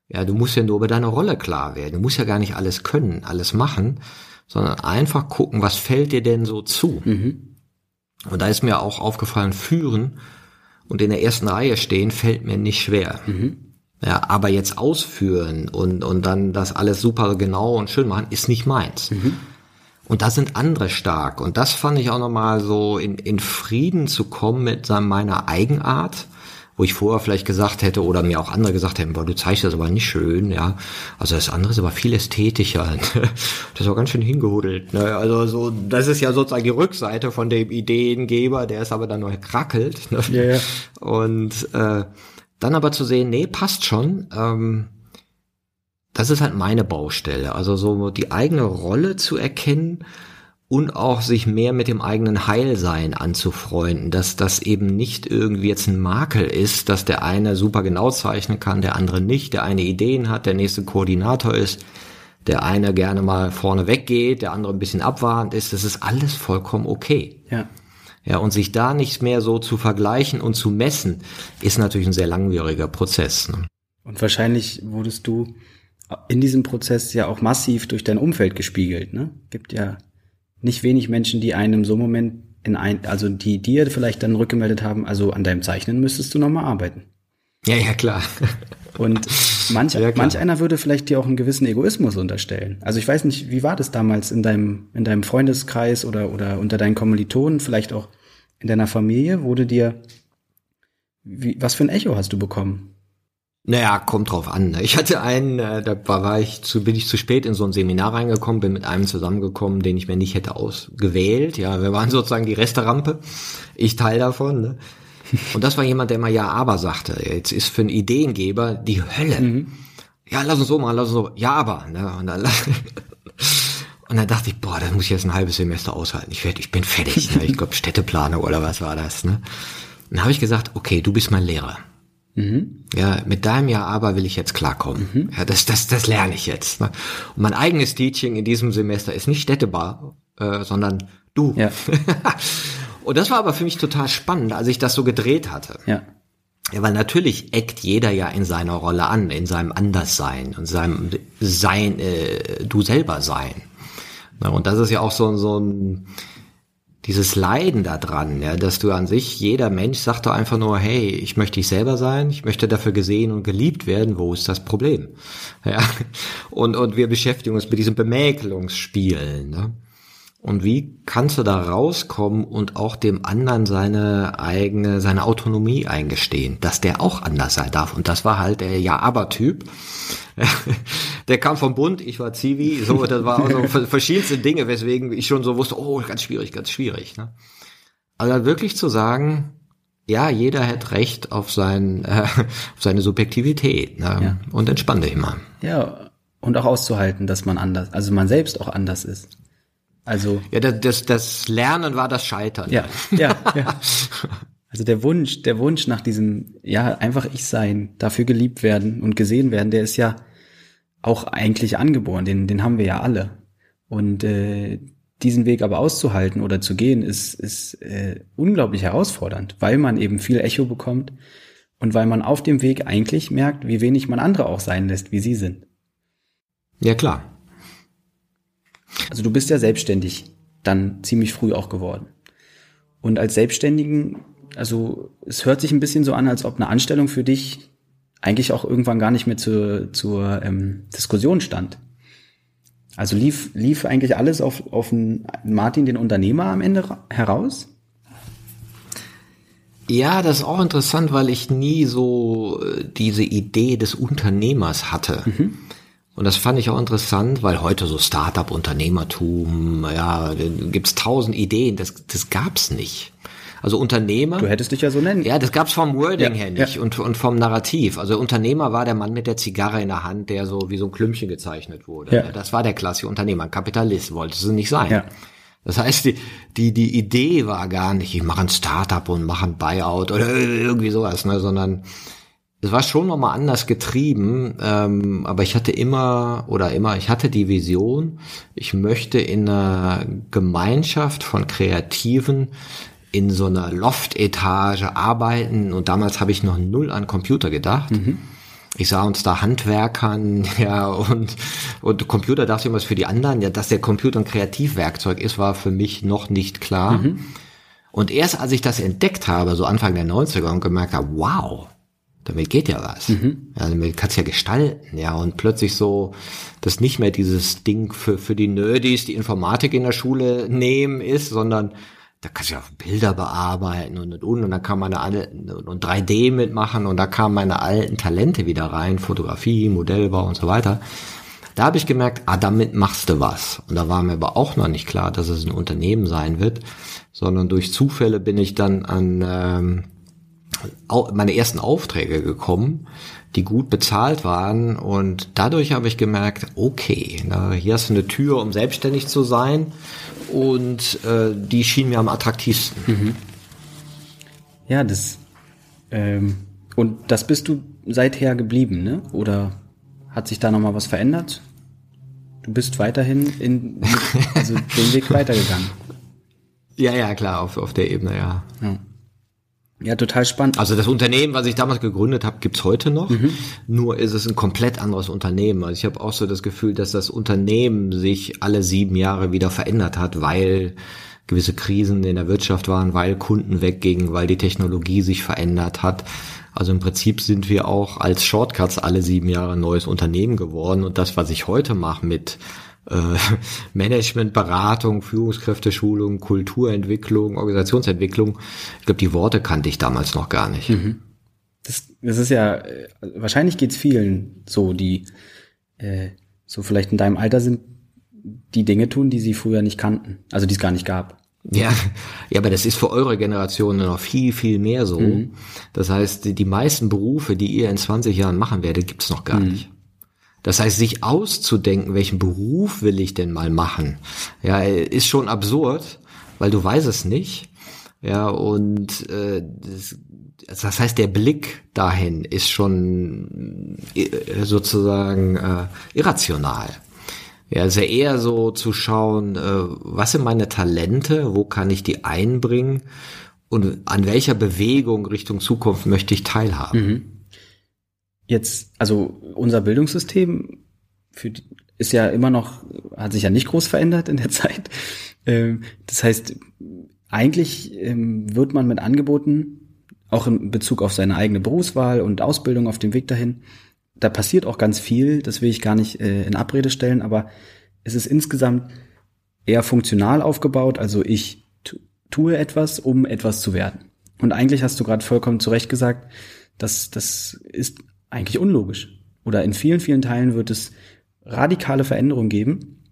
Ja, du musst ja nur über deine Rolle klar werden. Du musst ja gar nicht alles können, alles machen, sondern einfach gucken, was fällt dir denn so zu. Mhm. Und da ist mir auch aufgefallen, führen und in der ersten Reihe stehen fällt mir nicht schwer. Mhm. Ja, aber jetzt ausführen und, und dann das alles super genau und schön machen, ist nicht meins. Mhm. Und da sind andere stark. Und das fand ich auch nochmal so in, in Frieden zu kommen mit meiner Eigenart wo ich vorher vielleicht gesagt hätte oder mir auch andere gesagt hätten, boah, du zeigst das aber nicht schön, ja. Also das andere ist aber viel ästhetischer. Das ist auch ganz schön hingehudelt. Ne? Also so, das ist ja sozusagen die Rückseite von dem Ideengeber, der ist aber dann noch krackelt. Ne? Ja, ja. Und äh, dann aber zu sehen, nee, passt schon. Ähm, das ist halt meine Baustelle. Also so die eigene Rolle zu erkennen und auch sich mehr mit dem eigenen Heilsein anzufreunden, dass das eben nicht irgendwie jetzt ein Makel ist, dass der eine super genau zeichnen kann, der andere nicht, der eine Ideen hat, der nächste Koordinator ist, der eine gerne mal vorne weggeht, der andere ein bisschen abwartend ist, das ist alles vollkommen okay. Ja. Ja, und sich da nicht mehr so zu vergleichen und zu messen, ist natürlich ein sehr langwieriger Prozess. Ne? Und wahrscheinlich wurdest du in diesem Prozess ja auch massiv durch dein Umfeld gespiegelt, ne? Gibt ja nicht wenig Menschen, die einem so Moment in ein, also die dir vielleicht dann rückgemeldet haben, also an deinem Zeichnen müsstest du nochmal arbeiten. Ja, ja, klar. Und manch, ja, manch einer würde vielleicht dir auch einen gewissen Egoismus unterstellen. Also ich weiß nicht, wie war das damals in deinem, in deinem Freundeskreis oder, oder unter deinen Kommilitonen, vielleicht auch in deiner Familie? Wurde dir, wie, was für ein Echo hast du bekommen? Naja, kommt drauf an. Ne? Ich hatte einen, äh, da war ich zu, bin ich zu spät in so ein Seminar reingekommen, bin mit einem zusammengekommen, den ich mir nicht hätte ausgewählt. Ja, wir waren sozusagen die Resterampe. Ich Teil davon. Ne? Und das war jemand, der immer ja, aber sagte. Jetzt ist für einen Ideengeber die Hölle. Mhm. Ja, lass uns so machen, lass uns so. Ja, aber. Ne? Und dann, und dann dachte ich, boah, das muss ich jetzt ein halbes Semester aushalten. Ich, werd, ich bin fertig. Ne? Ich glaube, Städteplanung oder was war das. Ne? Und dann habe ich gesagt, okay, du bist mein Lehrer. Mhm. Ja, mit deinem Ja aber will ich jetzt klarkommen. Mhm. Ja, das, das, das lerne ich jetzt. Ne? Und mein eigenes Teaching in diesem Semester ist nicht Städtebar, äh, sondern du. Ja. Und das war aber für mich total spannend, als ich das so gedreht hatte. Ja. Ja, weil natürlich eckt jeder ja in seiner Rolle an, in seinem Anderssein und seinem Sein, äh, du selber sein. Und das ist ja auch so, so ein, dieses Leiden da dran, ja, dass du an sich, jeder Mensch sagt doch einfach nur, hey, ich möchte ich selber sein, ich möchte dafür gesehen und geliebt werden, wo ist das Problem? Ja, und, und wir beschäftigen uns mit diesem Bemäkelungsspiel, ne? Und wie kannst du da rauskommen und auch dem anderen seine eigene, seine Autonomie eingestehen, dass der auch anders sein darf? Und das war halt der Ja-Aber-Typ. der kam vom Bund, ich war Zivi, so, das war auch so verschiedenste Dinge, weswegen ich schon so wusste, oh, ganz schwierig, ganz schwierig. Ne? Aber wirklich zu sagen, ja, jeder hat Recht auf, sein, äh, auf seine Subjektivität ne? ja. und entspann dich mal. Ja, und auch auszuhalten, dass man anders, also man selbst auch anders ist. Also ja, das, das, Lernen war das Scheitern. Ja, ja, ja. Also der Wunsch, der Wunsch nach diesem, ja, einfach ich sein, dafür geliebt werden und gesehen werden, der ist ja auch eigentlich angeboren, den, den haben wir ja alle. Und äh, diesen Weg aber auszuhalten oder zu gehen, ist, ist äh, unglaublich herausfordernd, weil man eben viel Echo bekommt und weil man auf dem Weg eigentlich merkt, wie wenig man andere auch sein lässt, wie sie sind. Ja, klar. Also du bist ja selbstständig dann ziemlich früh auch geworden. Und als Selbstständigen, also es hört sich ein bisschen so an, als ob eine Anstellung für dich eigentlich auch irgendwann gar nicht mehr zur, zur ähm, Diskussion stand. Also lief, lief eigentlich alles auf, auf Martin, den Unternehmer, am Ende heraus? Ja, das ist auch interessant, weil ich nie so äh, diese Idee des Unternehmers hatte. Mhm. Und das fand ich auch interessant, weil heute so Startup-Unternehmertum, ja, gibt's tausend Ideen, das, das gab's nicht. Also Unternehmer. Du hättest dich ja so nennen. Ja, das gab's vom Wording Ja, her nicht ja. und, und vom Narrativ. Also Unternehmer war der Mann mit der Zigarre in der Hand, der so wie so ein Klümpchen gezeichnet wurde. Ja. Das war der klassische Unternehmer. Ein Kapitalist wollte es nicht sein. Ja. Das heißt, die, die, die Idee war gar nicht, ich mache ein Startup und mache ein Buyout oder irgendwie sowas, ne, sondern es war schon nochmal anders getrieben, ähm, aber ich hatte immer oder immer, ich hatte die Vision, ich möchte in einer Gemeinschaft von Kreativen in so einer Loftetage arbeiten und damals habe ich noch null an Computer gedacht. Ich sah uns da Handwerkern, ja, und, und Computer dachte ich immer für die anderen, ja, dass der Computer ein Kreativwerkzeug ist, war für mich noch nicht klar. Und erst als ich das entdeckt habe, so Anfang der 90er und gemerkt habe, wow, damit geht ja was. Ja, damit kannst ja gestalten, ja, und plötzlich so, dass nicht mehr dieses Ding für, für die Nerdys, die Informatik in der Schule nehmen ist, sondern da kannst du ja auch Bilder bearbeiten und und und und dann kann man eine und 3D mitmachen und da kamen meine alten Talente wieder rein, Fotografie, Modellbau und so weiter. Da habe ich gemerkt, ah, damit machst du was. Und da war mir aber auch noch nicht klar, dass es ein Unternehmen sein wird, sondern durch Zufälle bin ich dann an ähm, meine ersten Aufträge gekommen, die gut bezahlt waren und dadurch habe ich gemerkt, okay, na, hier hast du eine Tür, um selbstständig zu sein und äh, die schien mir am attraktivsten. Ja, das ähm, und das bist du seither geblieben, ne? Oder hat sich da noch mal was verändert? Du bist weiterhin in also den Weg weitergegangen. Ja, ja, klar, auf, auf der Ebene, ja. Ja. Ja, total spannend. Also das Unternehmen, was ich damals gegründet habe, gibt's heute noch. Nur ist es ein komplett anderes Unternehmen. Also ich habe auch so das Gefühl, dass das Unternehmen sich alle sieben Jahre wieder verändert hat, weil gewisse Krisen in der Wirtschaft waren, weil Kunden weggingen, weil die Technologie sich verändert hat. Also im Prinzip sind wir auch als Shortcuts alle sieben Jahre ein neues Unternehmen geworden. Und das, was ich heute mache mit äh, Management, Beratung, Führungskräfteschulung, Kulturentwicklung, Organisationsentwicklung. Ich glaube, die Worte kannte ich damals noch gar nicht. Das, das ist ja, äh, wahrscheinlich geht's vielen so, die äh, so vielleicht in deinem Alter sind, die Dinge tun, die sie früher nicht kannten, also die es gar nicht gab. Ja, ja, aber das ist für eure Generation noch viel, viel mehr so. Das heißt, die, die meisten Berufe, die ihr in 20 Jahren machen werdet, gibt's noch gar nicht. Das heißt, sich auszudenken, welchen Beruf will ich denn mal machen, ja, ist schon absurd, weil du weißt es nicht. Ja, und äh, das, das heißt, der Blick dahin ist schon äh, sozusagen äh, irrational. Ja, also eher so zu schauen, äh, was sind meine Talente, wo kann ich die einbringen und an welcher Bewegung Richtung Zukunft möchte ich teilhaben. Jetzt, also unser Bildungssystem für die, ist ja immer noch, hat sich ja nicht groß verändert in der Zeit. Ähm, das heißt, eigentlich ähm, wird man mit Angeboten, auch in Bezug auf seine eigene Berufswahl und Ausbildung auf dem Weg dahin, da passiert auch ganz viel, das will ich gar nicht äh, in Abrede stellen, aber es ist insgesamt eher funktional aufgebaut, also ich tu- tue etwas, um etwas zu werden. Und eigentlich hast du gerade vollkommen zu Recht gesagt, dass das ist eigentlich unlogisch. Oder in vielen, vielen Teilen wird es radikale Veränderungen geben,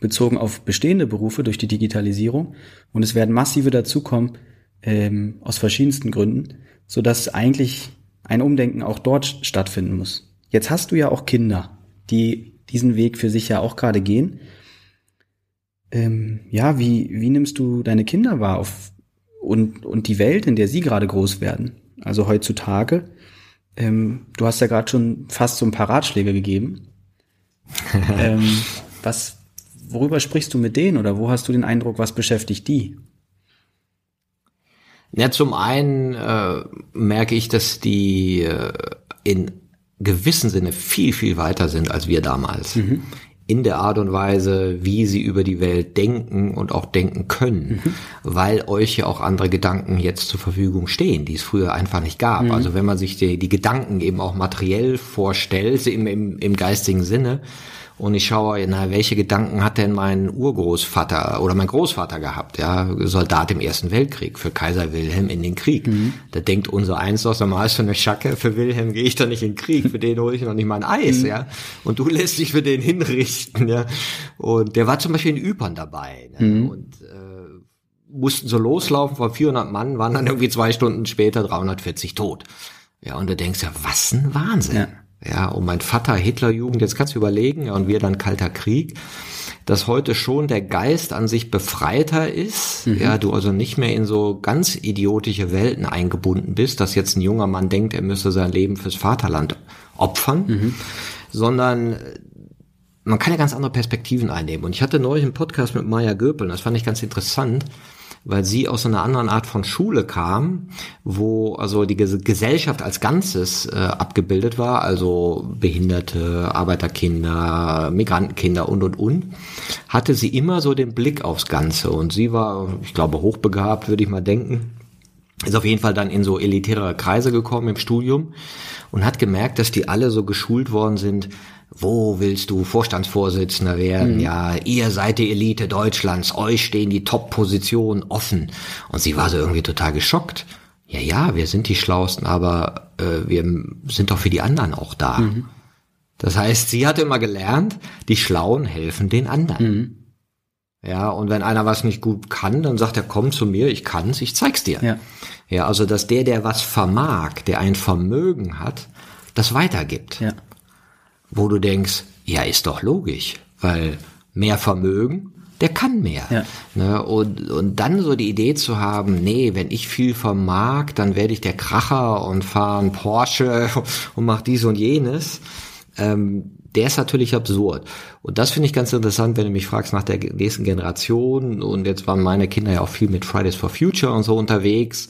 bezogen auf bestehende Berufe durch die Digitalisierung. Und es werden massive dazukommen, ähm, aus verschiedensten Gründen, sodass eigentlich ein Umdenken auch dort stattfinden muss. Jetzt hast du ja auch Kinder, die diesen Weg für sich ja auch gerade gehen. Ähm, ja, wie, wie nimmst du deine Kinder wahr auf, und, und die Welt, in der sie gerade groß werden? Also heutzutage, ähm, du hast ja gerade schon fast so ein paar Ratschläge gegeben. ähm, was, worüber sprichst du mit denen oder wo hast du den Eindruck, was beschäftigt die? Ja, zum einen äh, merke ich, dass die äh, in gewissem Sinne viel, viel weiter sind als wir damals. In der Art und Weise, wie sie über die Welt denken und auch denken können, weil euch ja auch andere Gedanken jetzt zur Verfügung stehen, die es früher einfach nicht gab. Also wenn man sich die, die Gedanken eben auch materiell vorstellt, im, im, im geistigen Sinne, und ich schaue, na, welche Gedanken hat denn mein Urgroßvater oder mein Großvater gehabt, ja, Soldat im Ersten Weltkrieg, für Kaiser Wilhelm in den Krieg. Mhm. Da denkt unser Eins aus, normal ist eine Schacke, für Wilhelm gehe ich doch nicht in den Krieg, für den hole ich noch nicht mal ein Eis, mhm. ja. Und du lässt dich für den hinrichten, ja. Und der war zum Beispiel in Ypern dabei, ne? mhm. und äh, mussten so loslaufen von 400 Mann, waren dann irgendwie zwei Stunden später 340 tot. Ja, und du denkst ja, was ein Wahnsinn. Ja. Ja, und mein Vater Hitlerjugend, jetzt kannst du überlegen, ja, und wir dann Kalter Krieg, dass heute schon der Geist an sich befreiter ist, mhm. ja, du also nicht mehr in so ganz idiotische Welten eingebunden bist, dass jetzt ein junger Mann denkt, er müsse sein Leben fürs Vaterland opfern, mhm. sondern man kann ja ganz andere Perspektiven einnehmen. Und ich hatte neulich einen Podcast mit Maya Göpel, das fand ich ganz interessant weil sie aus einer anderen Art von Schule kam, wo also die Gesellschaft als Ganzes äh, abgebildet war, also Behinderte, Arbeiterkinder, Migrantenkinder und und und, hatte sie immer so den Blick aufs Ganze. Und sie war, ich glaube, hochbegabt, würde ich mal denken, ist auf jeden Fall dann in so elitäre Kreise gekommen im Studium und hat gemerkt, dass die alle so geschult worden sind, wo willst du Vorstandsvorsitzender werden? Mhm. Ja, ihr seid die Elite Deutschlands, euch stehen die Top-Positionen offen. Und sie war so irgendwie total geschockt. Ja, ja, wir sind die Schlausten, aber äh, wir sind doch für die anderen auch da. Mhm. Das heißt, sie hatte immer gelernt, die Schlauen helfen den anderen. Mhm. Ja, und wenn einer was nicht gut kann, dann sagt er, komm zu mir, ich kann's, ich zeig's dir. Ja. ja, also dass der, der was vermag, der ein Vermögen hat, das weitergibt. Ja wo du denkst, ja, ist doch logisch, weil mehr Vermögen, der kann mehr. Ja. Ne? Und, und dann so die Idee zu haben, nee, wenn ich viel vermag, dann werde ich der Kracher und fahre einen Porsche und mach dies und jenes. Ähm, der ist natürlich absurd. Und das finde ich ganz interessant, wenn du mich fragst nach der nächsten Generation. Und jetzt waren meine Kinder ja auch viel mit Fridays for Future und so unterwegs.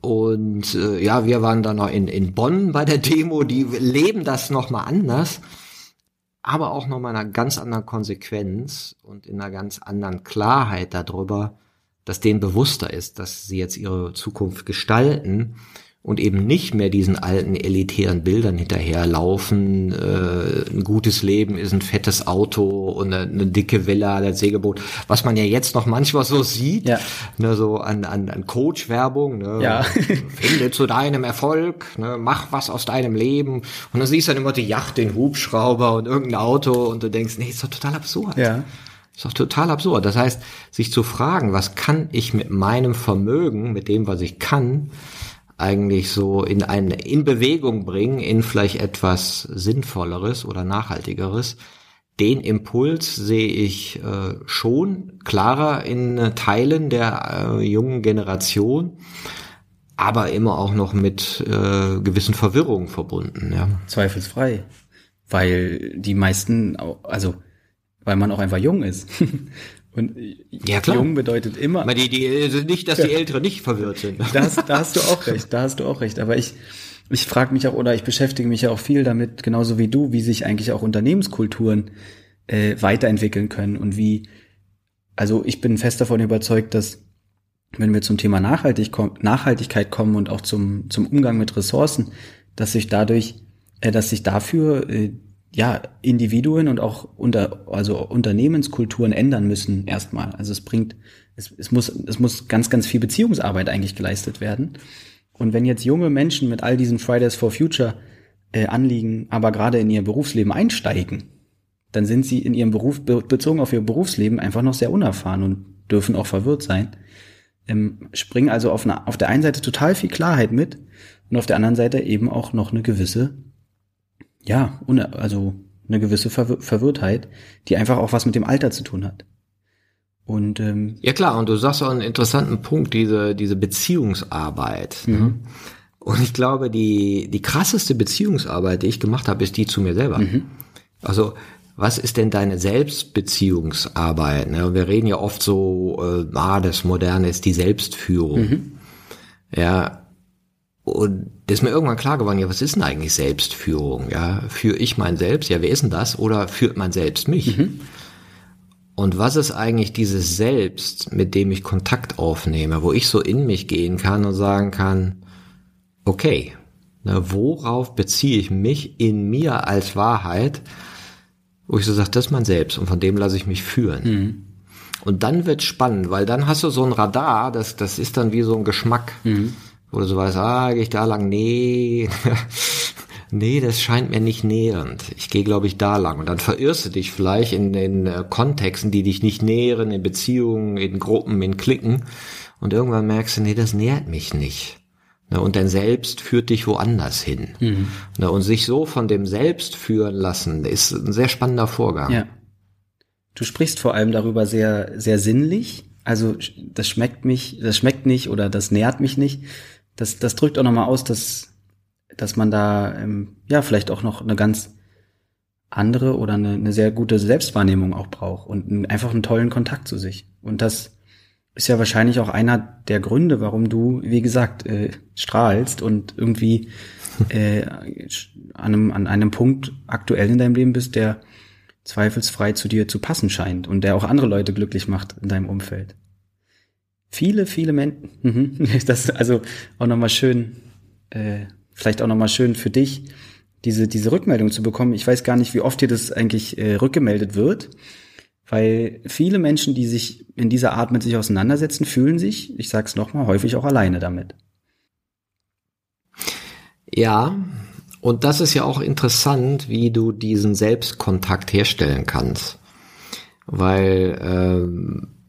Und äh, ja, wir waren dann noch in, in Bonn bei der Demo, die leben das nochmal anders, aber auch nochmal in einer ganz anderen Konsequenz und in einer ganz anderen Klarheit darüber, dass denen bewusster ist, dass sie jetzt ihre Zukunft gestalten und eben nicht mehr diesen alten elitären Bildern hinterherlaufen. Äh, ein gutes Leben ist ein fettes Auto und eine, eine dicke Villa, ein Segelboot, was man ja jetzt noch manchmal so sieht, ja. ne, so an, an, an Coach-Werbung. Ne, ja. Finde zu deinem Erfolg, ne, mach was aus deinem Leben. Und dann siehst du dann immer die Yacht, den Hubschrauber und irgendein Auto und du denkst, nee, ist doch total absurd. Ja. Ist doch total absurd. Das heißt, sich zu fragen, was kann ich mit meinem Vermögen, mit dem, was ich kann, eigentlich so in eine in Bewegung bringen, in vielleicht etwas Sinnvolleres oder Nachhaltigeres. Den Impuls sehe ich äh, schon klarer in äh, Teilen der äh, jungen Generation, aber immer auch noch mit äh, gewissen Verwirrungen verbunden. Ja. Zweifelsfrei, weil die meisten, also weil man auch einfach jung ist. Und ja, klar. jung bedeutet immer. Aber die, die, also nicht, dass die Älteren nicht verwirrt sind. Da hast, da hast du auch recht, da hast du auch recht. Aber ich, ich frage mich auch, oder ich beschäftige mich ja auch viel damit, genauso wie du, wie sich eigentlich auch Unternehmenskulturen äh, weiterentwickeln können und wie, also ich bin fest davon überzeugt, dass wenn wir zum Thema Nachhaltig Nachhaltigkeit kommen und auch zum, zum Umgang mit Ressourcen, dass sich dadurch, äh, dass sich dafür äh, ja, Individuen und auch unter, also Unternehmenskulturen ändern müssen erstmal. Also es bringt, es, es muss, es muss ganz, ganz viel Beziehungsarbeit eigentlich geleistet werden. Und wenn jetzt junge Menschen mit all diesen Fridays for Future äh, Anliegen aber gerade in ihr Berufsleben einsteigen, dann sind sie in ihrem Beruf, bezogen auf ihr Berufsleben, einfach noch sehr unerfahren und dürfen auch verwirrt sein. Ähm, springen also auf, eine, auf der einen Seite total viel Klarheit mit und auf der anderen Seite eben auch noch eine gewisse ja, also eine gewisse Verwir Verwirrtheit, die einfach auch was mit dem Alter zu tun hat. Und ähm, ja klar, und du sagst auch einen interessanten Punkt, diese diese Beziehungsarbeit. Ne? Mhm. Ne? Und ich glaube, die die krasseste Beziehungsarbeit, die ich gemacht habe, ist die zu mir selber. Mhm. Also was ist denn deine Selbstbeziehungsarbeit? Ne? Wir reden ja oft so, äh, ah, das Moderne ist die Selbstführung. Mhm. Ja, und das ist mir irgendwann klar geworden, ja, was ist denn eigentlich Selbstführung? Ja, führe ich mein Selbst? Ja, wer ist denn das? Oder führt man selbst mich? Mhm. Und was ist eigentlich dieses Selbst, mit dem ich Kontakt aufnehme, wo ich so in mich gehen kann und sagen kann, okay, na, worauf beziehe ich mich in mir als Wahrheit? wo ich so sage, das ist mein Selbst und von dem lasse ich mich führen. Mhm. Und dann wird spannend, weil dann hast du so ein Radar, das, das ist dann wie so ein Geschmack, mhm. Du so weißt, ah, gehe ich da lang? Nee. nee, das scheint mir nicht nähernd. Ich gehe, glaube ich, da lang. Und dann verirrst du dich vielleicht in den äh, Kontexten, die dich nicht nähren, in Beziehungen, in Gruppen, in Klicken. Und irgendwann merkst du, nee, das nährt mich nicht. Ne, und dein Selbst führt dich woanders hin. Mhm. Ne, und sich so von dem Selbst führen lassen, ist ein sehr spannender Vorgang. Ja. Du sprichst vor allem darüber sehr, sehr sinnlich. Also das schmeckt mich, das schmeckt nicht oder das nährt mich nicht. Das, das drückt auch nochmal aus, dass, dass man da ähm, ja vielleicht auch noch eine ganz andere oder eine, eine sehr gute Selbstwahrnehmung auch braucht und einfach einen tollen Kontakt zu sich. Und das ist ja wahrscheinlich auch einer der Gründe, warum du, wie gesagt, äh, strahlst und irgendwie äh, an, einem, an einem Punkt aktuell in deinem Leben bist, der zweifelsfrei zu dir zu passen scheint und der auch andere Leute glücklich macht in deinem Umfeld. Viele, viele Menschen, mhm. das also auch nochmal schön, äh, vielleicht auch nochmal schön für dich, diese, diese Rückmeldung zu bekommen. Ich weiß gar nicht, wie oft dir das eigentlich äh, rückgemeldet wird, weil viele Menschen, die sich in dieser Art mit sich auseinandersetzen, fühlen sich, ich sag's nochmal, häufig auch alleine damit. Ja, und das ist ja auch interessant, wie du diesen Selbstkontakt herstellen kannst. Weil ähm,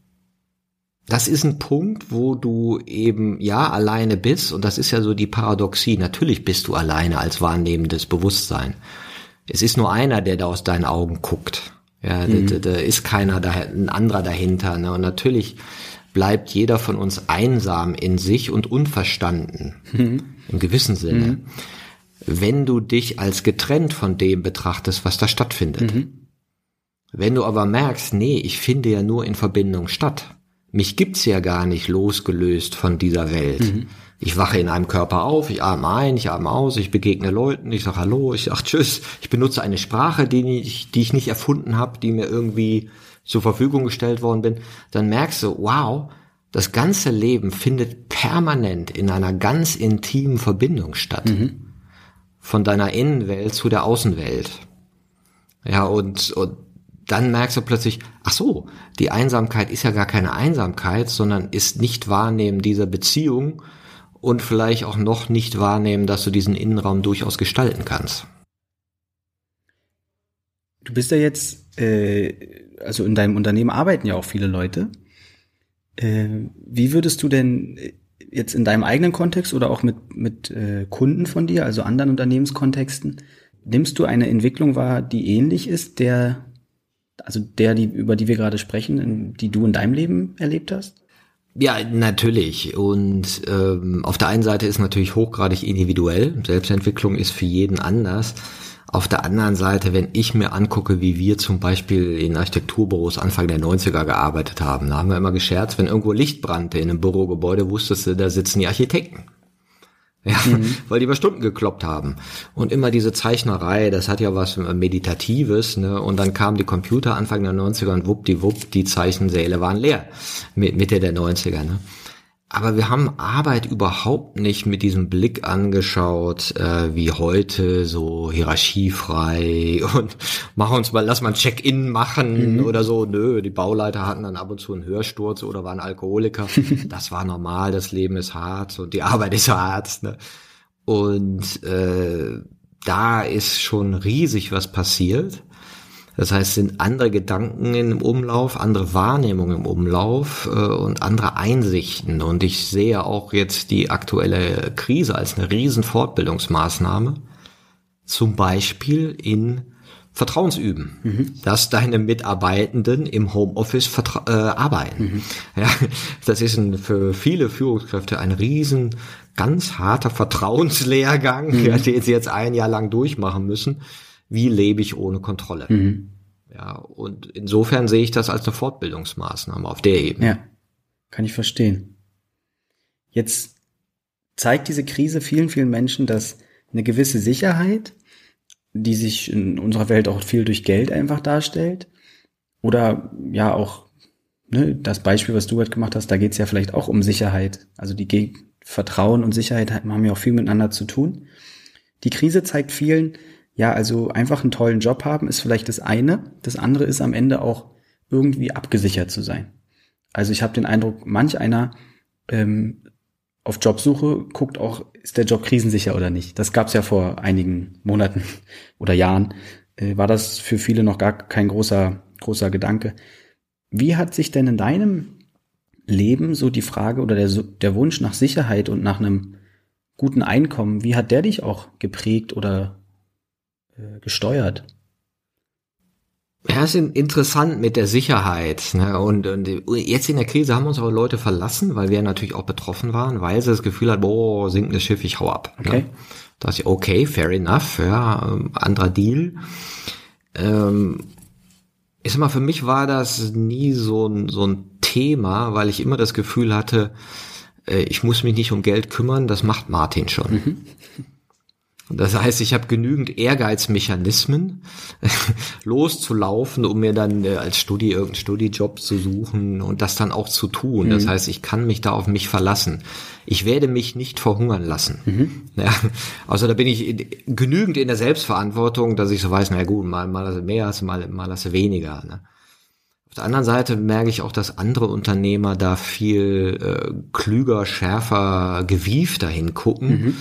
das ist ein Punkt, wo du eben ja alleine bist und das ist ja so die Paradoxie. Natürlich bist du alleine als wahrnehmendes Bewusstsein. Es ist nur einer, der da aus deinen Augen guckt. Ja, mhm. da, da, ist keiner da, ein anderer dahinter. Ne? Und natürlich bleibt jeder von uns einsam in sich und unverstanden. Mhm. Im gewissen Sinne. Mhm wenn du dich als getrennt von dem betrachtest, was da stattfindet. Mhm. Wenn du aber merkst, nee, ich finde ja nur in Verbindung statt. Mich gibt's ja gar nicht losgelöst von dieser Welt. Mhm. Ich wache in einem Körper auf, ich atme ein, ich atme aus, ich begegne Leuten, ich sage Hallo, ich sage Tschüss. Ich benutze eine Sprache, die ich, die ich nicht erfunden habe, die mir irgendwie zur Verfügung gestellt worden bin. Dann merkst du, wow, das ganze Leben findet permanent in einer ganz intimen Verbindung statt. Mhm von deiner Innenwelt zu der Außenwelt. Ja, und, und dann merkst du plötzlich, ach so, die Einsamkeit ist ja gar keine Einsamkeit, sondern ist nicht wahrnehmen dieser Beziehung und vielleicht auch noch nicht wahrnehmen, dass du diesen Innenraum durchaus gestalten kannst. Du bist ja jetzt, äh, also in deinem Unternehmen arbeiten ja auch viele Leute. Äh, wie würdest du denn jetzt in deinem eigenen Kontext oder auch mit, mit äh, Kunden von dir, also anderen Unternehmenskontexten, nimmst du eine Entwicklung wahr, die ähnlich ist, der, also der, die, über die wir gerade sprechen, die du in deinem Leben erlebt hast? Ja, natürlich. Und ähm, auf der einen Seite ist natürlich hochgradig individuell. Selbstentwicklung ist für jeden anders. Auf der anderen Seite, wenn ich mir angucke, wie wir zum Beispiel in Architekturbüros Anfang der 90er gearbeitet haben, da haben wir immer gescherzt, wenn irgendwo Licht brannte in einem Bürogebäude, wusstest du, da sitzen die Architekten. Ja, mhm. weil die über Stunden gekloppt haben. Und immer diese Zeichnerei, das hat ja was Meditatives, ne? Und dann kamen die Computer Anfang der 90er und wuppdiwupp, die Zeichensäle waren leer. Mitte der 90er, ne? Aber wir haben Arbeit überhaupt nicht mit diesem Blick angeschaut, äh, wie heute, so hierarchiefrei und mach uns mal, lass mal ein Check-in machen mhm. oder so. Nö, die Bauleiter hatten dann ab und zu einen Hörsturz oder waren Alkoholiker. das war normal, das Leben ist hart und die Arbeit ist hart. Ne? Und äh, da ist schon riesig was passiert. Das heißt, sind andere Gedanken im Umlauf, andere Wahrnehmungen im Umlauf äh, und andere Einsichten. Und ich sehe auch jetzt die aktuelle Krise als eine riesen Fortbildungsmaßnahme. Zum Beispiel in Vertrauensüben, mhm. dass deine Mitarbeitenden im Homeoffice äh, arbeiten. Mhm. Ja, das ist ein, für viele Führungskräfte ein riesen, ganz harter Vertrauenslehrgang, mhm. ja, den sie jetzt ein Jahr lang durchmachen müssen wie lebe ich ohne Kontrolle. Mhm. Ja, und insofern sehe ich das als eine Fortbildungsmaßnahme auf der Ebene. Ja, kann ich verstehen. Jetzt zeigt diese Krise vielen, vielen Menschen, dass eine gewisse Sicherheit, die sich in unserer Welt auch viel durch Geld einfach darstellt, oder ja auch ne, das Beispiel, was du halt gemacht hast, da geht es ja vielleicht auch um Sicherheit. Also die Vertrauen und Sicherheit haben ja auch viel miteinander zu tun. Die Krise zeigt vielen, ja, also einfach einen tollen Job haben ist vielleicht das eine. Das andere ist am Ende auch irgendwie abgesichert zu sein. Also ich habe den Eindruck, manch einer ähm, auf Jobsuche guckt auch, ist der Job krisensicher oder nicht. Das gab es ja vor einigen Monaten oder Jahren. Äh, war das für viele noch gar kein großer, großer Gedanke. Wie hat sich denn in deinem Leben so die Frage oder der, der Wunsch nach Sicherheit und nach einem guten Einkommen, wie hat der dich auch geprägt oder äh, gesteuert? Ja, es ist interessant mit der Sicherheit. Ne? Und, und jetzt in der Krise haben uns aber Leute verlassen, weil wir natürlich auch betroffen waren, weil sie das Gefühl hat, boah, sinkendes Schiff, ich hau ab. Ne? Okay. Ne? Da ist okay, fair enough, ja, ähm, anderer Deal. Ähm, ich sag mal, für mich war das nie so ein, so ein Thema, weil ich immer das Gefühl hatte, äh, ich muss mich nicht um Geld kümmern, das macht Martin schon. Mhm. Das heißt, ich habe genügend Ehrgeizmechanismen, loszulaufen, um mir dann äh, als Studi irgendeinen Studijob zu suchen und das dann auch zu tun. Mhm. Das heißt, ich kann mich da auf mich verlassen. Ich werde mich nicht verhungern lassen. Mhm. Ja, also da bin ich in, genügend in der Selbstverantwortung, dass ich so weiß, na gut, mal, mal mehr, mal, mal weniger. Ne? Auf der anderen Seite merke ich auch, dass andere Unternehmer da viel äh, klüger, schärfer, gewiefter hingucken. Mhm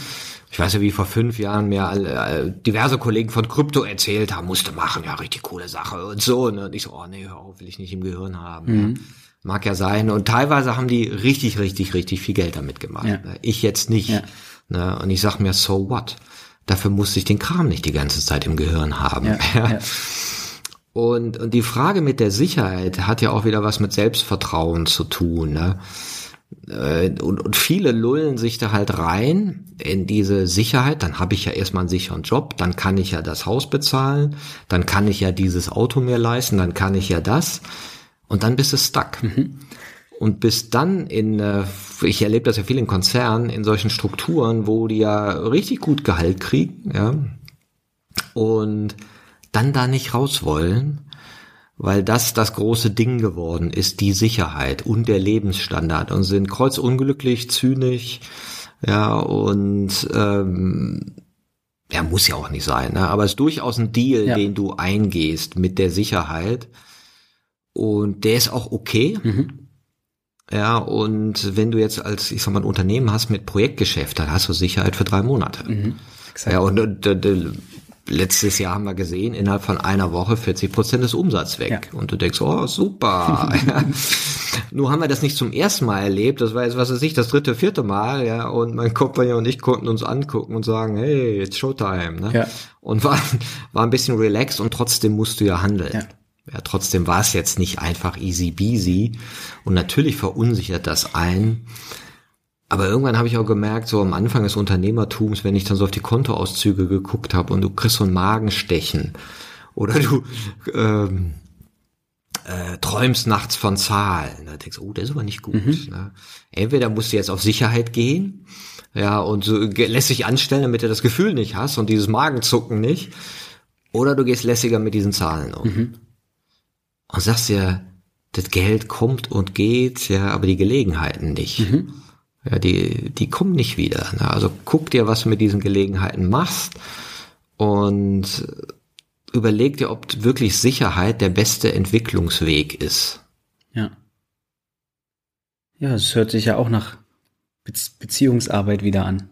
ich weiß ja, wie vor fünf Jahren mir alle, äh, diverse Kollegen von Krypto erzählt haben, musste machen, ja, richtig coole Sache und so. Ne? Und ich so, oh nee, hör auf, will ich nicht im Gehirn haben. Mhm. Ja. Mag ja sein. Und teilweise haben die richtig, richtig, richtig viel Geld damit gemacht. Ja. Ne? Ich jetzt nicht. Ja. Ne? Und ich sag mir, so what? Dafür musste ich den Kram nicht die ganze Zeit im Gehirn haben. Und, und die Frage mit der Sicherheit hat ja auch wieder was mit Selbstvertrauen zu tun. Ne? Äh, und, und viele lullen sich da halt rein in diese Sicherheit, dann habe ich ja erstmal einen sicheren Job, dann kann ich ja das Haus bezahlen, dann kann ich ja dieses Auto mir leisten, dann kann ich ja das und dann bist du stuck. Mhm. Und bis dann in, äh, ich erlebe das ja viel in Konzernen, in solchen Strukturen, wo die ja richtig gut Gehalt kriegen, ja, und dann da nicht raus wollen, weil das das große Ding geworden ist, die Sicherheit und der Lebensstandard und sind kreuzunglücklich, zynisch, ja, und ähm, ja, muss ja auch nicht sein, ne? aber es ist durchaus ein Deal, ja. den du eingehst mit der Sicherheit und der ist auch okay. Mhm. Ja, und wenn du jetzt als, ich sag mal, ein Unternehmen hast mit Projektgeschäft, dann hast du Sicherheit für drei Monate. Mhm. Ja, und, und, und letztes Jahr haben wir gesehen, innerhalb von einer Woche 40 Prozent des Umsatzes weg. Ja. Und du denkst, oh, super. ja. Nur haben wir das nicht zum ersten Mal erlebt. Das war jetzt, was weiß ich, das dritte, vierte Mal, ja. Und mein Kompagnon und ich konnten uns angucken und sagen, hey, it's Showtime, ne? Ja. Und war, war ein bisschen relaxed und trotzdem musst du ja handeln. Ja. Ja, trotzdem war es jetzt nicht einfach easy peasy. Und natürlich verunsichert das ein. Aber irgendwann habe ich auch gemerkt, so am Anfang des Unternehmertums, wenn ich dann so auf die Kontoauszüge geguckt habe und du kriegst so ein Magenstechen oder du ähm, äh, träumst nachts von Zahlen, da denkst du, oh, das ist aber nicht gut. Mhm. Ne? Entweder musst du jetzt auf Sicherheit gehen, ja, und so lässt sich anstellen, damit du das Gefühl nicht hast und dieses Magenzucken nicht, oder du gehst lässiger mit diesen Zahlen um. Mhm. Und sagst dir, das Geld kommt und geht, ja, aber die Gelegenheiten nicht. Mhm. Ja, die, die kommen nicht wieder. Ne? Also guck dir, was du mit diesen Gelegenheiten machst und überleg dir, ob wirklich Sicherheit der beste Entwicklungsweg ist. Ja. Ja, es hört sich ja auch nach Beziehungsarbeit wieder an.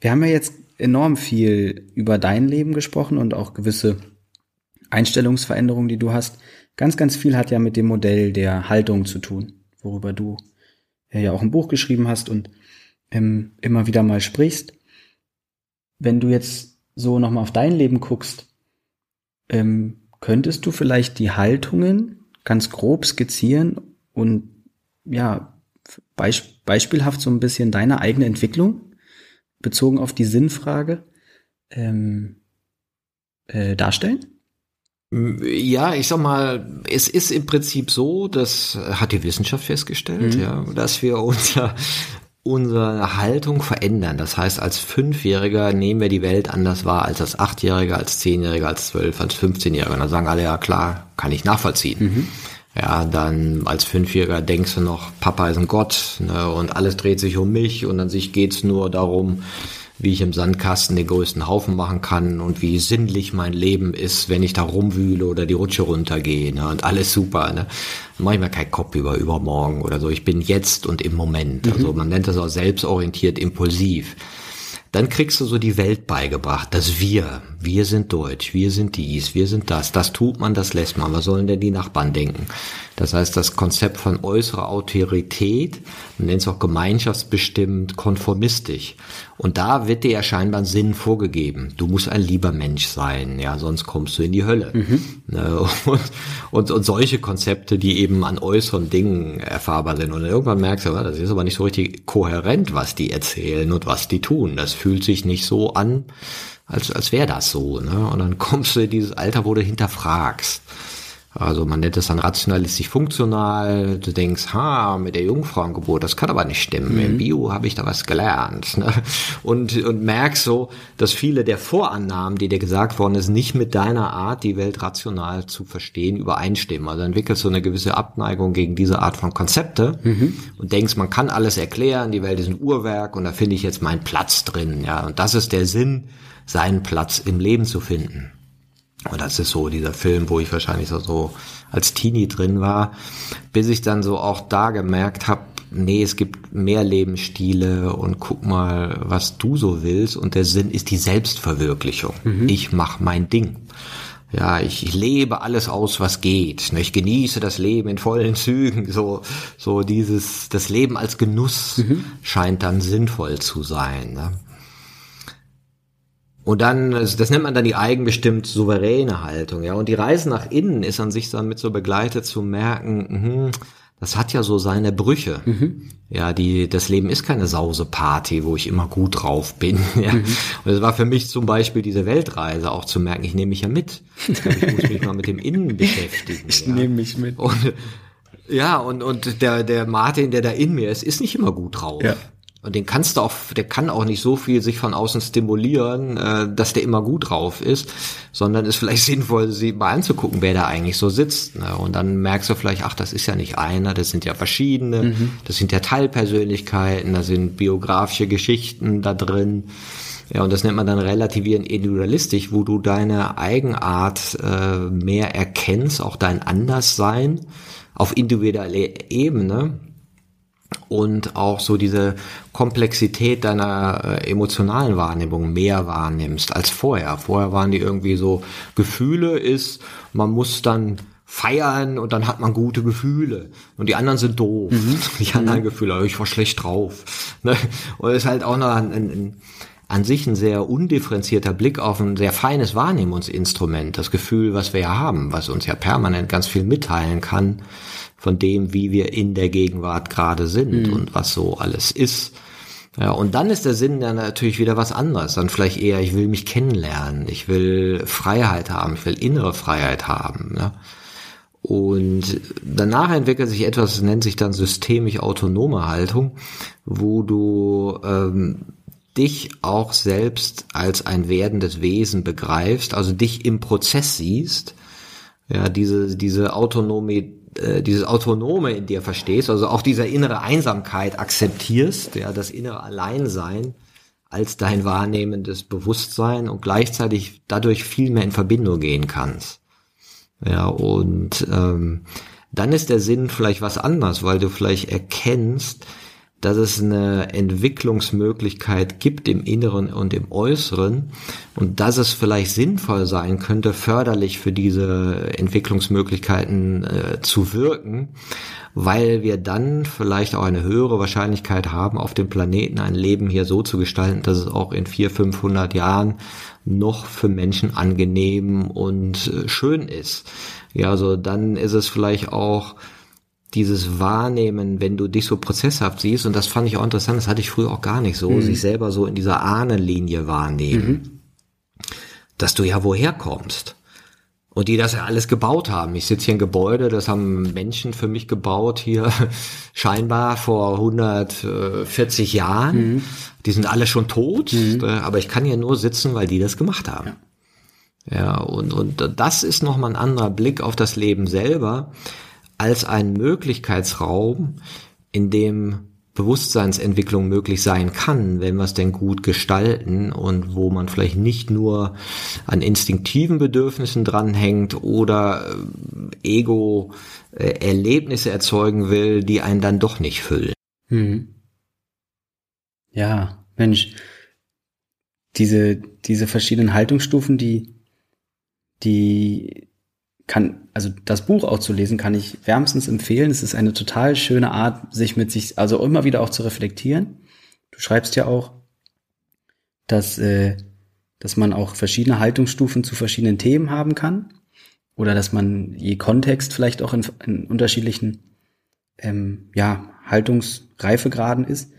Wir haben ja jetzt enorm viel über dein Leben gesprochen und auch gewisse Einstellungsveränderungen, die du hast. Ganz, ganz viel hat ja mit dem Modell der Haltung zu tun, worüber du ja auch ein Buch geschrieben hast und ähm, immer wieder mal sprichst. Wenn du jetzt so nochmal auf dein Leben guckst, ähm, könntest du vielleicht die Haltungen ganz grob skizzieren und ja, beisp beispielhaft so ein bisschen deine eigene Entwicklung bezogen auf die Sinnfrage ähm, äh, darstellen? Ja, ich sag mal, es ist im Prinzip so, das hat die Wissenschaft festgestellt, mhm. ja, dass wir unser, unsere Haltung verändern. Das heißt, als Fünfjähriger nehmen wir die Welt anders wahr als als Achtjähriger, als Zehnjähriger, als Zwölf, als Fünfzehnjähriger. Und dann sagen alle, ja klar, kann ich nachvollziehen. Mhm. Ja, dann als Fünfjähriger denkst du noch, Papa ist ein Gott ne, und alles dreht sich um mich und an sich geht's nur darum, wie ich im Sandkasten den größten Haufen machen kann und wie sinnlich mein Leben ist, wenn ich da rumwühle oder die Rutsche runtergehe ne? und alles super. Ne? Mache ich mir keinen Kopf über übermorgen oder so. Ich bin jetzt und im Moment. Mhm. Also man nennt das auch selbstorientiert impulsiv dann kriegst du so die Welt beigebracht, dass wir, wir sind Deutsch, wir sind dies, wir sind das, das tut man, das lässt man, was sollen denn die Nachbarn denken? Das heißt, das Konzept von äußerer Autorität, man nennt es auch gemeinschaftsbestimmt, konformistisch. Und da wird dir ja scheinbar ein Sinn vorgegeben. Du musst ein lieber Mensch sein, ja, sonst kommst du in die Hölle. Mhm. Ne, und, und, und solche Konzepte, die eben an äußeren Dingen erfahrbar sind. Und irgendwann merkst du, das ist aber nicht so richtig kohärent, was die erzählen und was die tun. Das fühlt sich nicht so an, als, als wäre das so. Ne? Und dann kommst du in dieses Alter, wo du hinterfragst. Also man nennt es dann rationalistisch funktional. Du denkst, ha, mit der Jungfrauengeburt, das kann aber nicht stimmen. Mhm. Im Bio habe ich da was gelernt. Ne? Und, und merkst so, dass viele der Vorannahmen, die dir gesagt worden ist, nicht mit deiner Art, die Welt rational zu verstehen, übereinstimmen. Also entwickelst du eine gewisse Abneigung gegen diese Art von Konzepte mhm. und denkst, man kann alles erklären, die Welt ist ein Uhrwerk und da finde ich jetzt meinen Platz drin. Ja, und das ist der Sinn, seinen Platz im Leben zu finden. Und das ist so dieser Film, wo ich wahrscheinlich so als Teenie drin war, bis ich dann so auch da gemerkt habe, nee, es gibt mehr Lebensstile und guck mal, was du so willst. Und der Sinn ist die Selbstverwirklichung. Mhm. Ich mache mein Ding. Ja, ich, ich lebe alles aus, was geht. Ich genieße das Leben in vollen Zügen. So, so dieses, das Leben als Genuss mhm. scheint dann sinnvoll zu sein. Ne? Und dann, das nennt man dann die eigenbestimmt souveräne Haltung, ja. Und die Reise nach innen ist an sich damit so begleitet zu merken, mh, das hat ja so seine Brüche. Mhm. Ja, die, das Leben ist keine Sauseparty, wo ich immer gut drauf bin. Ja. Mhm. Und es war für mich zum Beispiel diese Weltreise auch zu merken, ich nehme mich ja mit. Ich muss mich mal mit dem Innen beschäftigen. Ich ja. nehme mich mit. Und, ja, und, und der, der Martin, der da in mir ist, ist nicht immer gut drauf. Ja. Und den kannst du auch, der kann auch nicht so viel sich von außen stimulieren, äh, dass der immer gut drauf ist, sondern ist vielleicht sinnvoll, sie mal anzugucken, wer da eigentlich so sitzt. Ne? Und dann merkst du vielleicht, ach, das ist ja nicht einer, das sind ja verschiedene, mhm. das sind ja Teilpersönlichkeiten, da sind biografische Geschichten da drin. Ja, und das nennt man dann relativieren individualistisch, wo du deine Eigenart äh, mehr erkennst, auch dein Anderssein auf individueller Ebene und auch so diese Komplexität deiner äh, emotionalen Wahrnehmung mehr wahrnimmst als vorher. Vorher waren die irgendwie so, Gefühle ist, man muss dann feiern und dann hat man gute Gefühle. Und die anderen sind doof. Mhm. Die anderen mhm. Gefühle, ich war schlecht drauf. Ne? Und es ist halt auch noch ein, ein, an sich ein sehr undifferenzierter Blick auf ein sehr feines Wahrnehmungsinstrument. Das Gefühl, was wir ja haben, was uns ja permanent ganz viel mitteilen kann von dem, wie wir in der Gegenwart gerade sind mhm. und was so alles ist. Ja, und dann ist der Sinn dann natürlich wieder was anderes. Dann vielleicht eher, ich will mich kennenlernen, ich will Freiheit haben, ich will innere Freiheit haben. Ne? Und danach entwickelt sich etwas, das nennt sich dann systemisch autonome Haltung, wo du ähm, dich auch selbst als ein werdendes Wesen begreifst, also dich im Prozess siehst, ja, diese, diese autonome äh, dieses Autonome in dir verstehst, also auch diese innere Einsamkeit akzeptierst, ja, das innere Alleinsein als dein wahrnehmendes Bewusstsein und gleichzeitig dadurch viel mehr in Verbindung gehen kannst. Ja, und ähm, dann ist der Sinn vielleicht was anderes, weil du vielleicht erkennst, dass es eine Entwicklungsmöglichkeit gibt im Inneren und im Äußeren und dass es vielleicht sinnvoll sein könnte, förderlich für diese Entwicklungsmöglichkeiten äh, zu wirken, weil wir dann vielleicht auch eine höhere Wahrscheinlichkeit haben, auf dem Planeten ein Leben hier so zu gestalten, dass es auch in vier, 500 Jahren noch für Menschen angenehm und äh, schön ist. Ja, also dann ist es vielleicht auch dieses Wahrnehmen, wenn du dich so prozesshaft siehst, und das fand ich auch interessant, das hatte ich früher auch gar nicht so, mhm. sich selber so in dieser Ahnenlinie wahrnehmen, mhm. dass du ja woher kommst. Und die das ja alles gebaut haben. Ich sitze hier in Gebäude, das haben Menschen für mich gebaut hier, scheinbar vor 140 Jahren. Mhm. Die sind alle schon tot, mhm. äh, aber ich kann hier nur sitzen, weil die das gemacht haben. Ja, ja und, und das ist nochmal ein anderer Blick auf das Leben selber als ein Möglichkeitsraum, in dem Bewusstseinsentwicklung möglich sein kann, wenn wir es denn gut gestalten und wo man vielleicht nicht nur an instinktiven Bedürfnissen dranhängt oder äh, Ego äh, Erlebnisse erzeugen will, die einen dann doch nicht füllen. Hm. Ja, Mensch, diese, diese verschiedenen Haltungsstufen, die, die kann, also das Buch auch zu lesen, kann ich wärmstens empfehlen. Es ist eine total schöne Art, sich mit sich, also immer wieder auch zu reflektieren. Du schreibst ja auch, dass, äh, dass man auch verschiedene Haltungsstufen zu verschiedenen Themen haben kann. Oder dass man je Kontext vielleicht auch in, in unterschiedlichen ähm, ja, Haltungsreifegraden ist.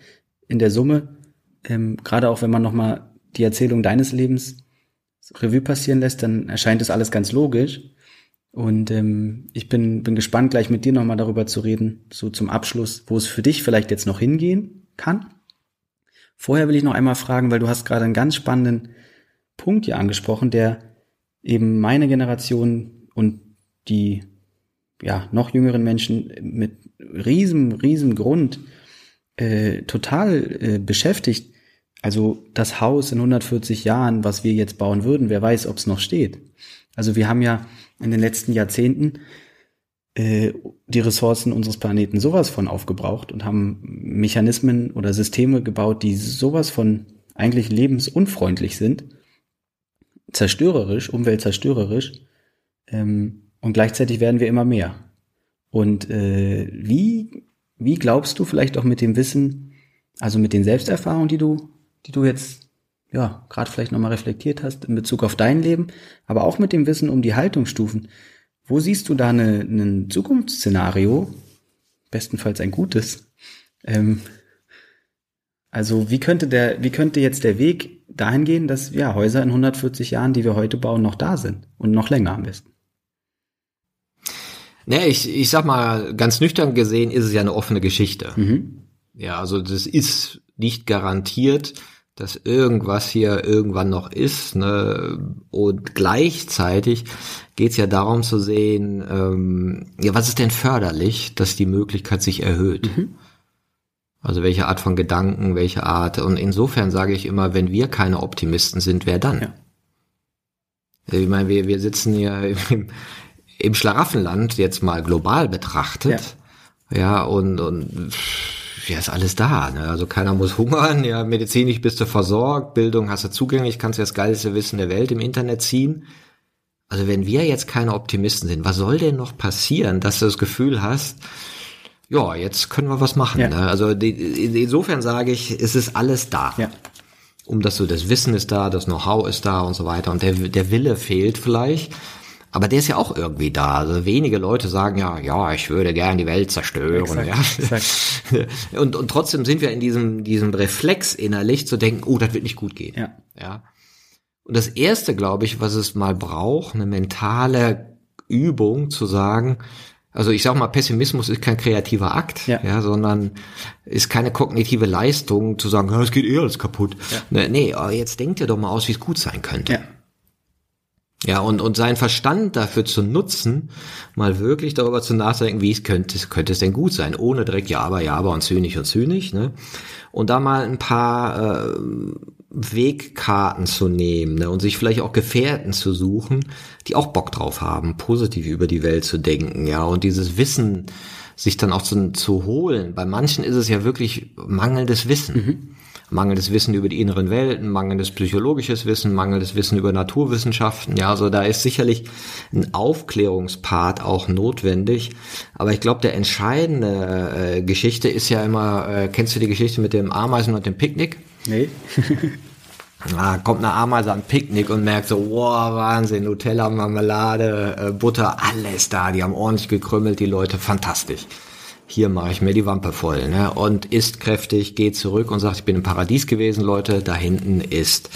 In der Summe, ähm, gerade auch wenn man nochmal die Erzählung deines Lebens Revue passieren lässt, dann erscheint das alles ganz logisch. Und ähm, ich bin, bin gespannt, gleich mit dir nochmal darüber zu reden, so zum Abschluss, wo es für dich vielleicht jetzt noch hingehen kann. Vorher will ich noch einmal fragen, weil du hast gerade einen ganz spannenden Punkt hier angesprochen, der eben meine Generation und die ja noch jüngeren Menschen mit riesem, riesem Grund äh, total äh, beschäftigt. Also das Haus in 140 Jahren, was wir jetzt bauen würden, wer weiß, ob es noch steht. Also wir haben ja in den letzten Jahrzehnten äh, die Ressourcen unseres Planeten sowas von aufgebraucht und haben Mechanismen oder Systeme gebaut, die sowas von eigentlich lebensunfreundlich sind, zerstörerisch, umweltzerstörerisch, ähm, und gleichzeitig werden wir immer mehr. Und äh, wie, wie glaubst du vielleicht auch mit dem Wissen, also mit den Selbsterfahrungen, die du die du jetzt ja gerade vielleicht nochmal reflektiert hast in Bezug auf dein Leben, aber auch mit dem Wissen um die Haltungsstufen. Wo siehst du da ein Zukunftsszenario, bestenfalls ein gutes? Ähm, also wie könnte der, wie könnte jetzt der Weg dahin gehen, dass ja Häuser in 140 Jahren, die wir heute bauen, noch da sind und noch länger am besten? Naja, ich, ich sag mal, ganz nüchtern gesehen ist es ja eine offene Geschichte. Mhm. Ja, also das ist nicht garantiert, dass irgendwas hier irgendwann noch ist. Ne? Und gleichzeitig geht es ja darum zu sehen, ähm, ja, was ist denn förderlich, dass die Möglichkeit sich erhöht. Mhm. Also welche Art von Gedanken, welche Art. Und insofern sage ich immer, wenn wir keine Optimisten sind, wer dann? Ja. Ich meine, wir, wir sitzen ja im, im Schlaraffenland jetzt mal global betrachtet. Ja, ja und, und ja, ist alles da. Ne? Also keiner muss hungern, ja, medizinisch bist du versorgt, Bildung hast du zugänglich, kannst du das geilste Wissen der Welt im Internet ziehen. Also wenn wir jetzt keine Optimisten sind, was soll denn noch passieren, dass du das Gefühl hast, ja, jetzt können wir was machen. Ja. Ne? Also insofern sage ich, es ist alles da. Ja. Um das so, das Wissen ist da, das Know-how ist da und so weiter. Und der, der Wille fehlt vielleicht. Aber der ist ja auch irgendwie da. Also wenige Leute sagen ja, ja, ich würde gern die Welt zerstören. Exakt, ja. Exakt. Und, und trotzdem sind wir in diesem, diesem Reflex innerlich zu denken, oh, das wird nicht gut gehen. Ja. ja. Und das erste, glaube ich, was es mal braucht, eine mentale Übung zu sagen, also ich sag mal, Pessimismus ist kein kreativer Akt, ja, ja sondern ist keine kognitive Leistung zu sagen, es geht eh alles kaputt. Ja. Nee, jetzt denkt ihr doch mal aus, wie es gut sein könnte. Ja. Ja, und, und sein Verstand dafür zu nutzen, mal wirklich darüber zu nachdenken, wie es könnte, könnte es denn gut sein, ohne direkt ja, aber, ja, aber und zynisch und zynisch, ne? Und da mal ein paar äh, Wegkarten zu nehmen ne? und sich vielleicht auch Gefährten zu suchen, die auch Bock drauf haben, positiv über die Welt zu denken, ja, und dieses Wissen sich dann auch zu, zu holen. Bei manchen ist es ja wirklich mangelndes Wissen. Mhm mangelndes Wissen über die inneren Welten, mangelndes psychologisches Wissen, mangelndes Wissen über Naturwissenschaften. Ja, also da ist sicherlich ein Aufklärungspart auch notwendig. Aber ich glaube, der entscheidende äh, Geschichte ist ja immer, äh, kennst du die Geschichte mit dem Ameisen und dem Picknick? Nee. Ah, kommt eine Ameise an Picknick und merkt so, wow, Wahnsinn, Nutella, Marmelade, äh, Butter, alles da. Die haben ordentlich gekrümmelt, die Leute, fantastisch hier mache ich mir die Wampe voll, ne? Und ist kräftig, geht zurück und sagt, ich bin im Paradies gewesen, Leute, da hinten ist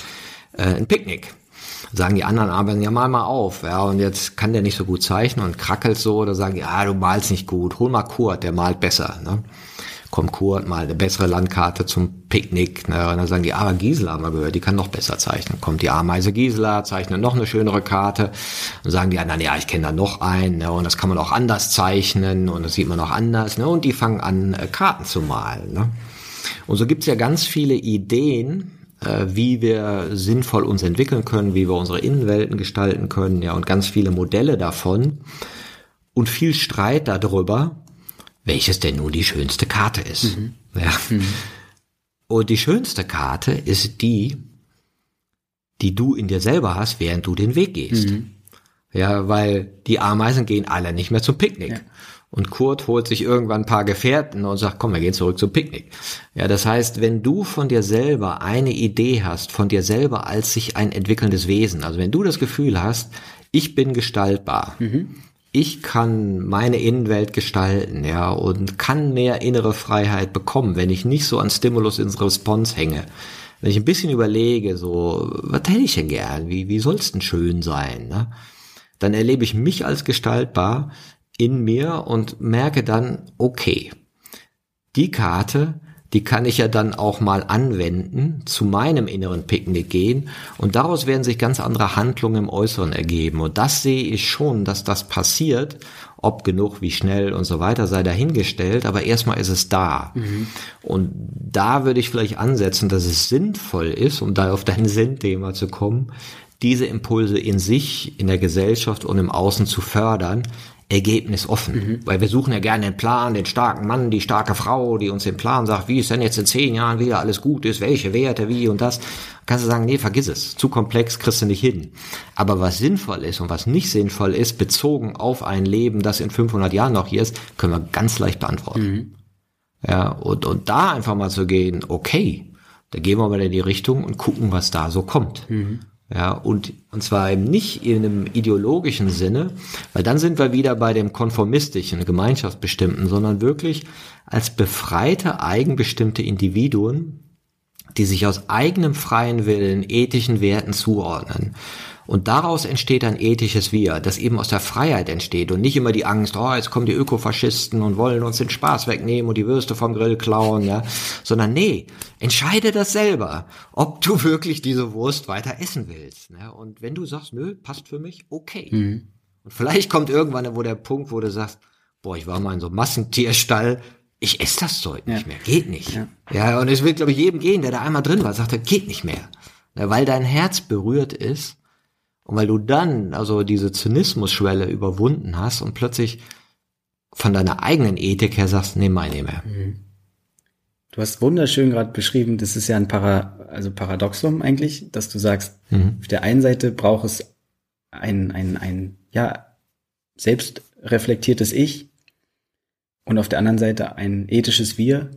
äh, ein Picknick. Sagen die anderen aber, ja, mal mal auf, ja, und jetzt kann der nicht so gut zeichnen und krackelt so, oder sagen die, ah, du malst nicht gut, hol mal Kurt, der malt besser, ne? Kommt Kurt mal eine bessere Landkarte zum Picknick. Ne? Und dann sagen die, aber Gisela haben wir gehört, die kann noch besser zeichnen. Kommt die Ameise Gisela, zeichnet noch eine schönere Karte. Und sagen die anderen, ja, ich kenne da noch einen. Ne? Und das kann man auch anders zeichnen und das sieht man auch anders. Ne? Und die fangen an, äh, Karten zu malen. Ne? Und so gibt's ja ganz viele Ideen, äh, wie wir sinnvoll uns entwickeln können, wie wir unsere Innenwelten gestalten können, ja, und ganz viele Modelle davon und viel Streit darüber, welches denn nun die schönste Karte ist. Mhm. Ja. Mhm. Und die schönste Karte ist die, die du in dir selber hast, während du den Weg gehst. Mhm. Ja, weil die Ameisen gehen alle nicht mehr zum Picknick. Ja. Und Kurt holt sich irgendwann ein paar Gefährten und sagt, komm, wir gehen zurück zum Picknick. Ja, das heißt, wenn du von dir selber eine Idee hast, von dir selber als sich ein entwickelndes Wesen, also wenn du das Gefühl hast, ich bin gestaltbar, mhm. Ich kann meine Innenwelt gestalten, ja, und kann mehr innere Freiheit bekommen, wenn ich nicht so an Stimulus ins Response hänge. Wenn ich ein bisschen überlege, so, was hätte ich denn gern? Wie, wie soll's denn schön sein? Ne? Dann erlebe ich mich als gestaltbar, in mir und merke dann, okay, die Karte, die kann ich ja dann auch mal anwenden, zu meinem inneren Picknick gehen und daraus werden sich ganz andere Handlungen im Äußeren ergeben. Und das sehe ich schon, dass das passiert, ob genug, wie schnell und so weiter sei dahingestellt, aber erstmal ist es da. Mhm. Und da würde ich vielleicht ansetzen, dass es sinnvoll ist, um da auf dein Sinnthema zu kommen, diese Impulse in sich, in der Gesellschaft und im Außen zu fördern, Ergebnis offen. Mhm. Weil wir suchen ja gerne den Plan, den starken Mann, die starke Frau, die uns den Plan sagt, wie es denn jetzt in zehn Jahren wieder alles gut ist, welche Werte, wie und das. Kannst du sagen, nee, vergiss es. Zu komplex kriegst du nicht hin. Aber was sinnvoll ist und was nicht sinnvoll ist, bezogen auf ein Leben, das in 500 Jahren noch hier ist, können wir ganz leicht beantworten. Mhm. Ja, und, und da einfach mal zu gehen, okay, da gehen wir mal in die Richtung und gucken, was da so kommt. Mhm. Ja, und, und zwar eben nicht in einem ideologischen Sinne, weil dann sind wir wieder bei dem konformistischen, gemeinschaftsbestimmten, sondern wirklich als befreite, eigenbestimmte Individuen, die sich aus eigenem freien Willen ethischen Werten zuordnen. Und daraus entsteht ein ethisches Wir, das eben aus der Freiheit entsteht und nicht immer die Angst, oh, jetzt kommen die Ökofaschisten und wollen uns den Spaß wegnehmen und die Würste vom Grill klauen, ja, sondern nee, entscheide das selber, ob du wirklich diese Wurst weiter essen willst. Ne? Und wenn du sagst, nö, passt für mich, okay. Mhm. Und vielleicht kommt irgendwann wo der Punkt, wo du sagst, boah, ich war mal in so einem Massentierstall, ich esse das Zeug ja. nicht mehr, geht nicht. Ja, ja und es wird, glaube ich, jedem gehen, der da einmal drin war, sagt er, geht nicht mehr. Ja, weil dein Herz berührt ist und weil du dann also diese Zynismusschwelle überwunden hast und plötzlich von deiner eigenen Ethik her sagst, nee, meine mehr. Mhm. Du hast wunderschön gerade beschrieben, das ist ja ein Para, also Paradoxum eigentlich, dass du sagst, mhm. auf der einen Seite braucht es ein, ein, ein, ja, selbstreflektiertes Ich und auf der anderen Seite ein ethisches Wir,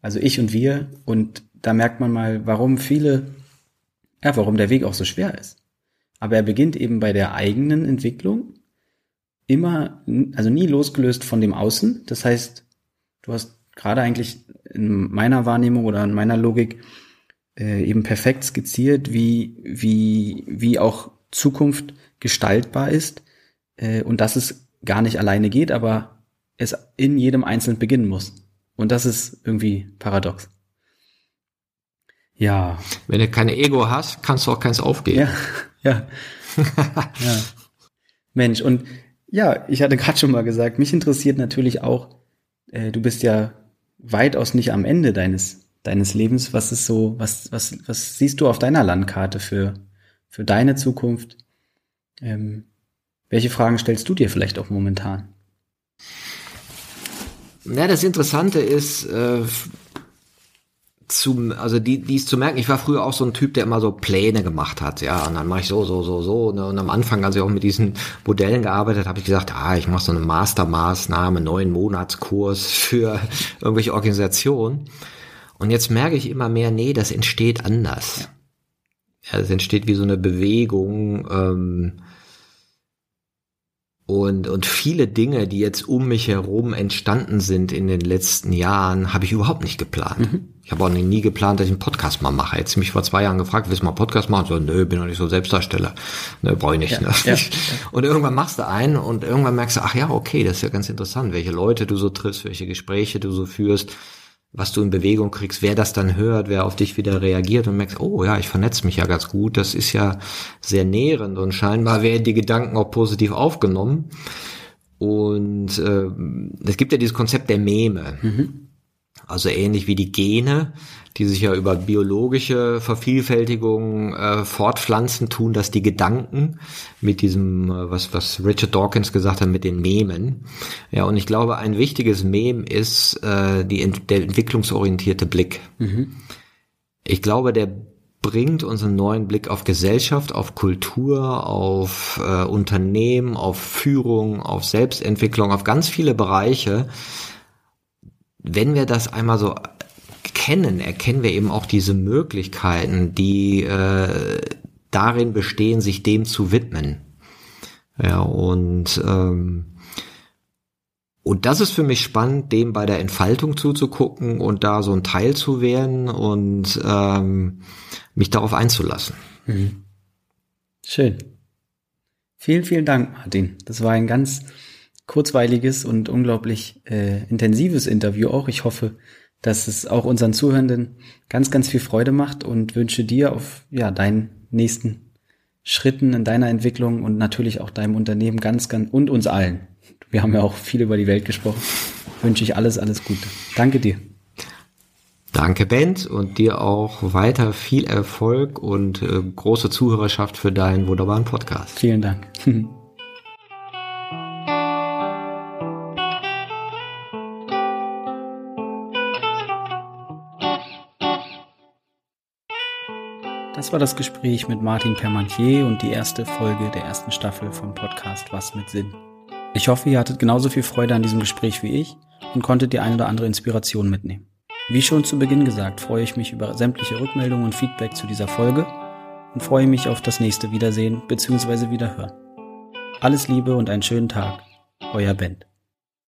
also ich und wir und da merkt man mal, warum viele, ja, warum der Weg auch so schwer ist. Aber er beginnt eben bei der eigenen Entwicklung immer, also nie losgelöst von dem Außen. Das heißt, du hast gerade eigentlich in meiner Wahrnehmung oder in meiner Logik äh, eben perfekt skizziert, wie, wie, wie auch Zukunft gestaltbar ist äh, und dass es gar nicht alleine geht, aber es in jedem Einzelnen beginnen muss. Und das ist irgendwie paradox. Ja. Wenn du keine Ego hast, kannst du auch keins aufgeben. Ja, ja. ja. Mensch, und ja, ich hatte gerade schon mal gesagt, mich interessiert natürlich auch, äh, du bist ja weitaus nicht am Ende deines, deines Lebens. Was ist so, was, was, was siehst du auf deiner Landkarte für, für deine Zukunft? Ähm, welche Fragen stellst du dir vielleicht auch momentan? Ja, das Interessante ist, äh, zu, also die, die ist zu merken, ich war früher auch so ein Typ, der immer so Pläne gemacht hat, ja, und dann mache ich so, so, so, so. Ne? Und am Anfang, als ich auch mit diesen Modellen gearbeitet habe, ich gesagt, ah, ich mache so eine Mastermaßnahme, neun Monatskurs für irgendwelche Organisationen. Und jetzt merke ich immer mehr, nee, das entsteht anders. Ja, das entsteht wie so eine Bewegung. Ähm, und, und viele Dinge, die jetzt um mich herum entstanden sind in den letzten Jahren, habe ich überhaupt nicht geplant. Mhm. Ich habe auch nie geplant, dass ich einen Podcast mal mache. Jetzt mich vor zwei Jahren gefragt, willst du mal einen Podcast machen? So, nö, bin doch nicht so Selbstdarsteller. Ne, brauche ich nicht. Ja, ne? ja, Und irgendwann machst du einen und irgendwann merkst du, ach ja, okay, das ist ja ganz interessant, welche Leute du so triffst, welche Gespräche du so führst was du in Bewegung kriegst, wer das dann hört, wer auf dich wieder reagiert und merkst, oh ja, ich vernetze mich ja ganz gut, das ist ja sehr nährend und scheinbar werden die Gedanken auch positiv aufgenommen. Und äh, es gibt ja dieses Konzept der Meme. Mhm. Also ähnlich wie die Gene, die sich ja über biologische Vervielfältigung äh, fortpflanzen, tun das die Gedanken mit diesem, äh, was, was Richard Dawkins gesagt hat, mit den Memen. Ja, und ich glaube, ein wichtiges Mem ist äh, die, der entwicklungsorientierte Blick. Mhm. Ich glaube, der bringt unseren neuen Blick auf Gesellschaft, auf Kultur, auf äh, Unternehmen, auf Führung, auf Selbstentwicklung, auf ganz viele Bereiche. Wenn wir das einmal so kennen, erkennen wir eben auch diese Möglichkeiten, die äh, darin bestehen, sich dem zu widmen. Ja, und ähm, und das ist für mich spannend, dem bei der Entfaltung zuzugucken und da so ein Teil zu werden und ähm, mich darauf einzulassen. Mhm. Schön. Vielen, vielen Dank, Martin. Das war ein ganz kurzweiliges und unglaublich äh, intensives Interview auch. Ich hoffe, dass es auch unseren Zuhörenden ganz, ganz viel Freude macht und wünsche dir auf ja, deinen nächsten Schritten in deiner Entwicklung und natürlich auch deinem Unternehmen ganz, ganz und uns allen. Wir haben ja auch viel über die Welt gesprochen. Wünsche ich alles, alles Gute. Danke dir. Danke, Bent, und dir auch weiter viel Erfolg und äh, große Zuhörerschaft für deinen wunderbaren Podcast. Vielen Dank. Das war das Gespräch mit Martin Permantier und die erste Folge der ersten Staffel vom Podcast Was mit Sinn. Ich hoffe, ihr hattet genauso viel Freude an diesem Gespräch wie ich und konntet die eine oder andere Inspiration mitnehmen. Wie schon zu Beginn gesagt, freue ich mich über sämtliche Rückmeldungen und Feedback zu dieser Folge und freue mich auf das nächste Wiedersehen bzw. Wiederhören. Alles Liebe und einen schönen Tag. Euer Bent.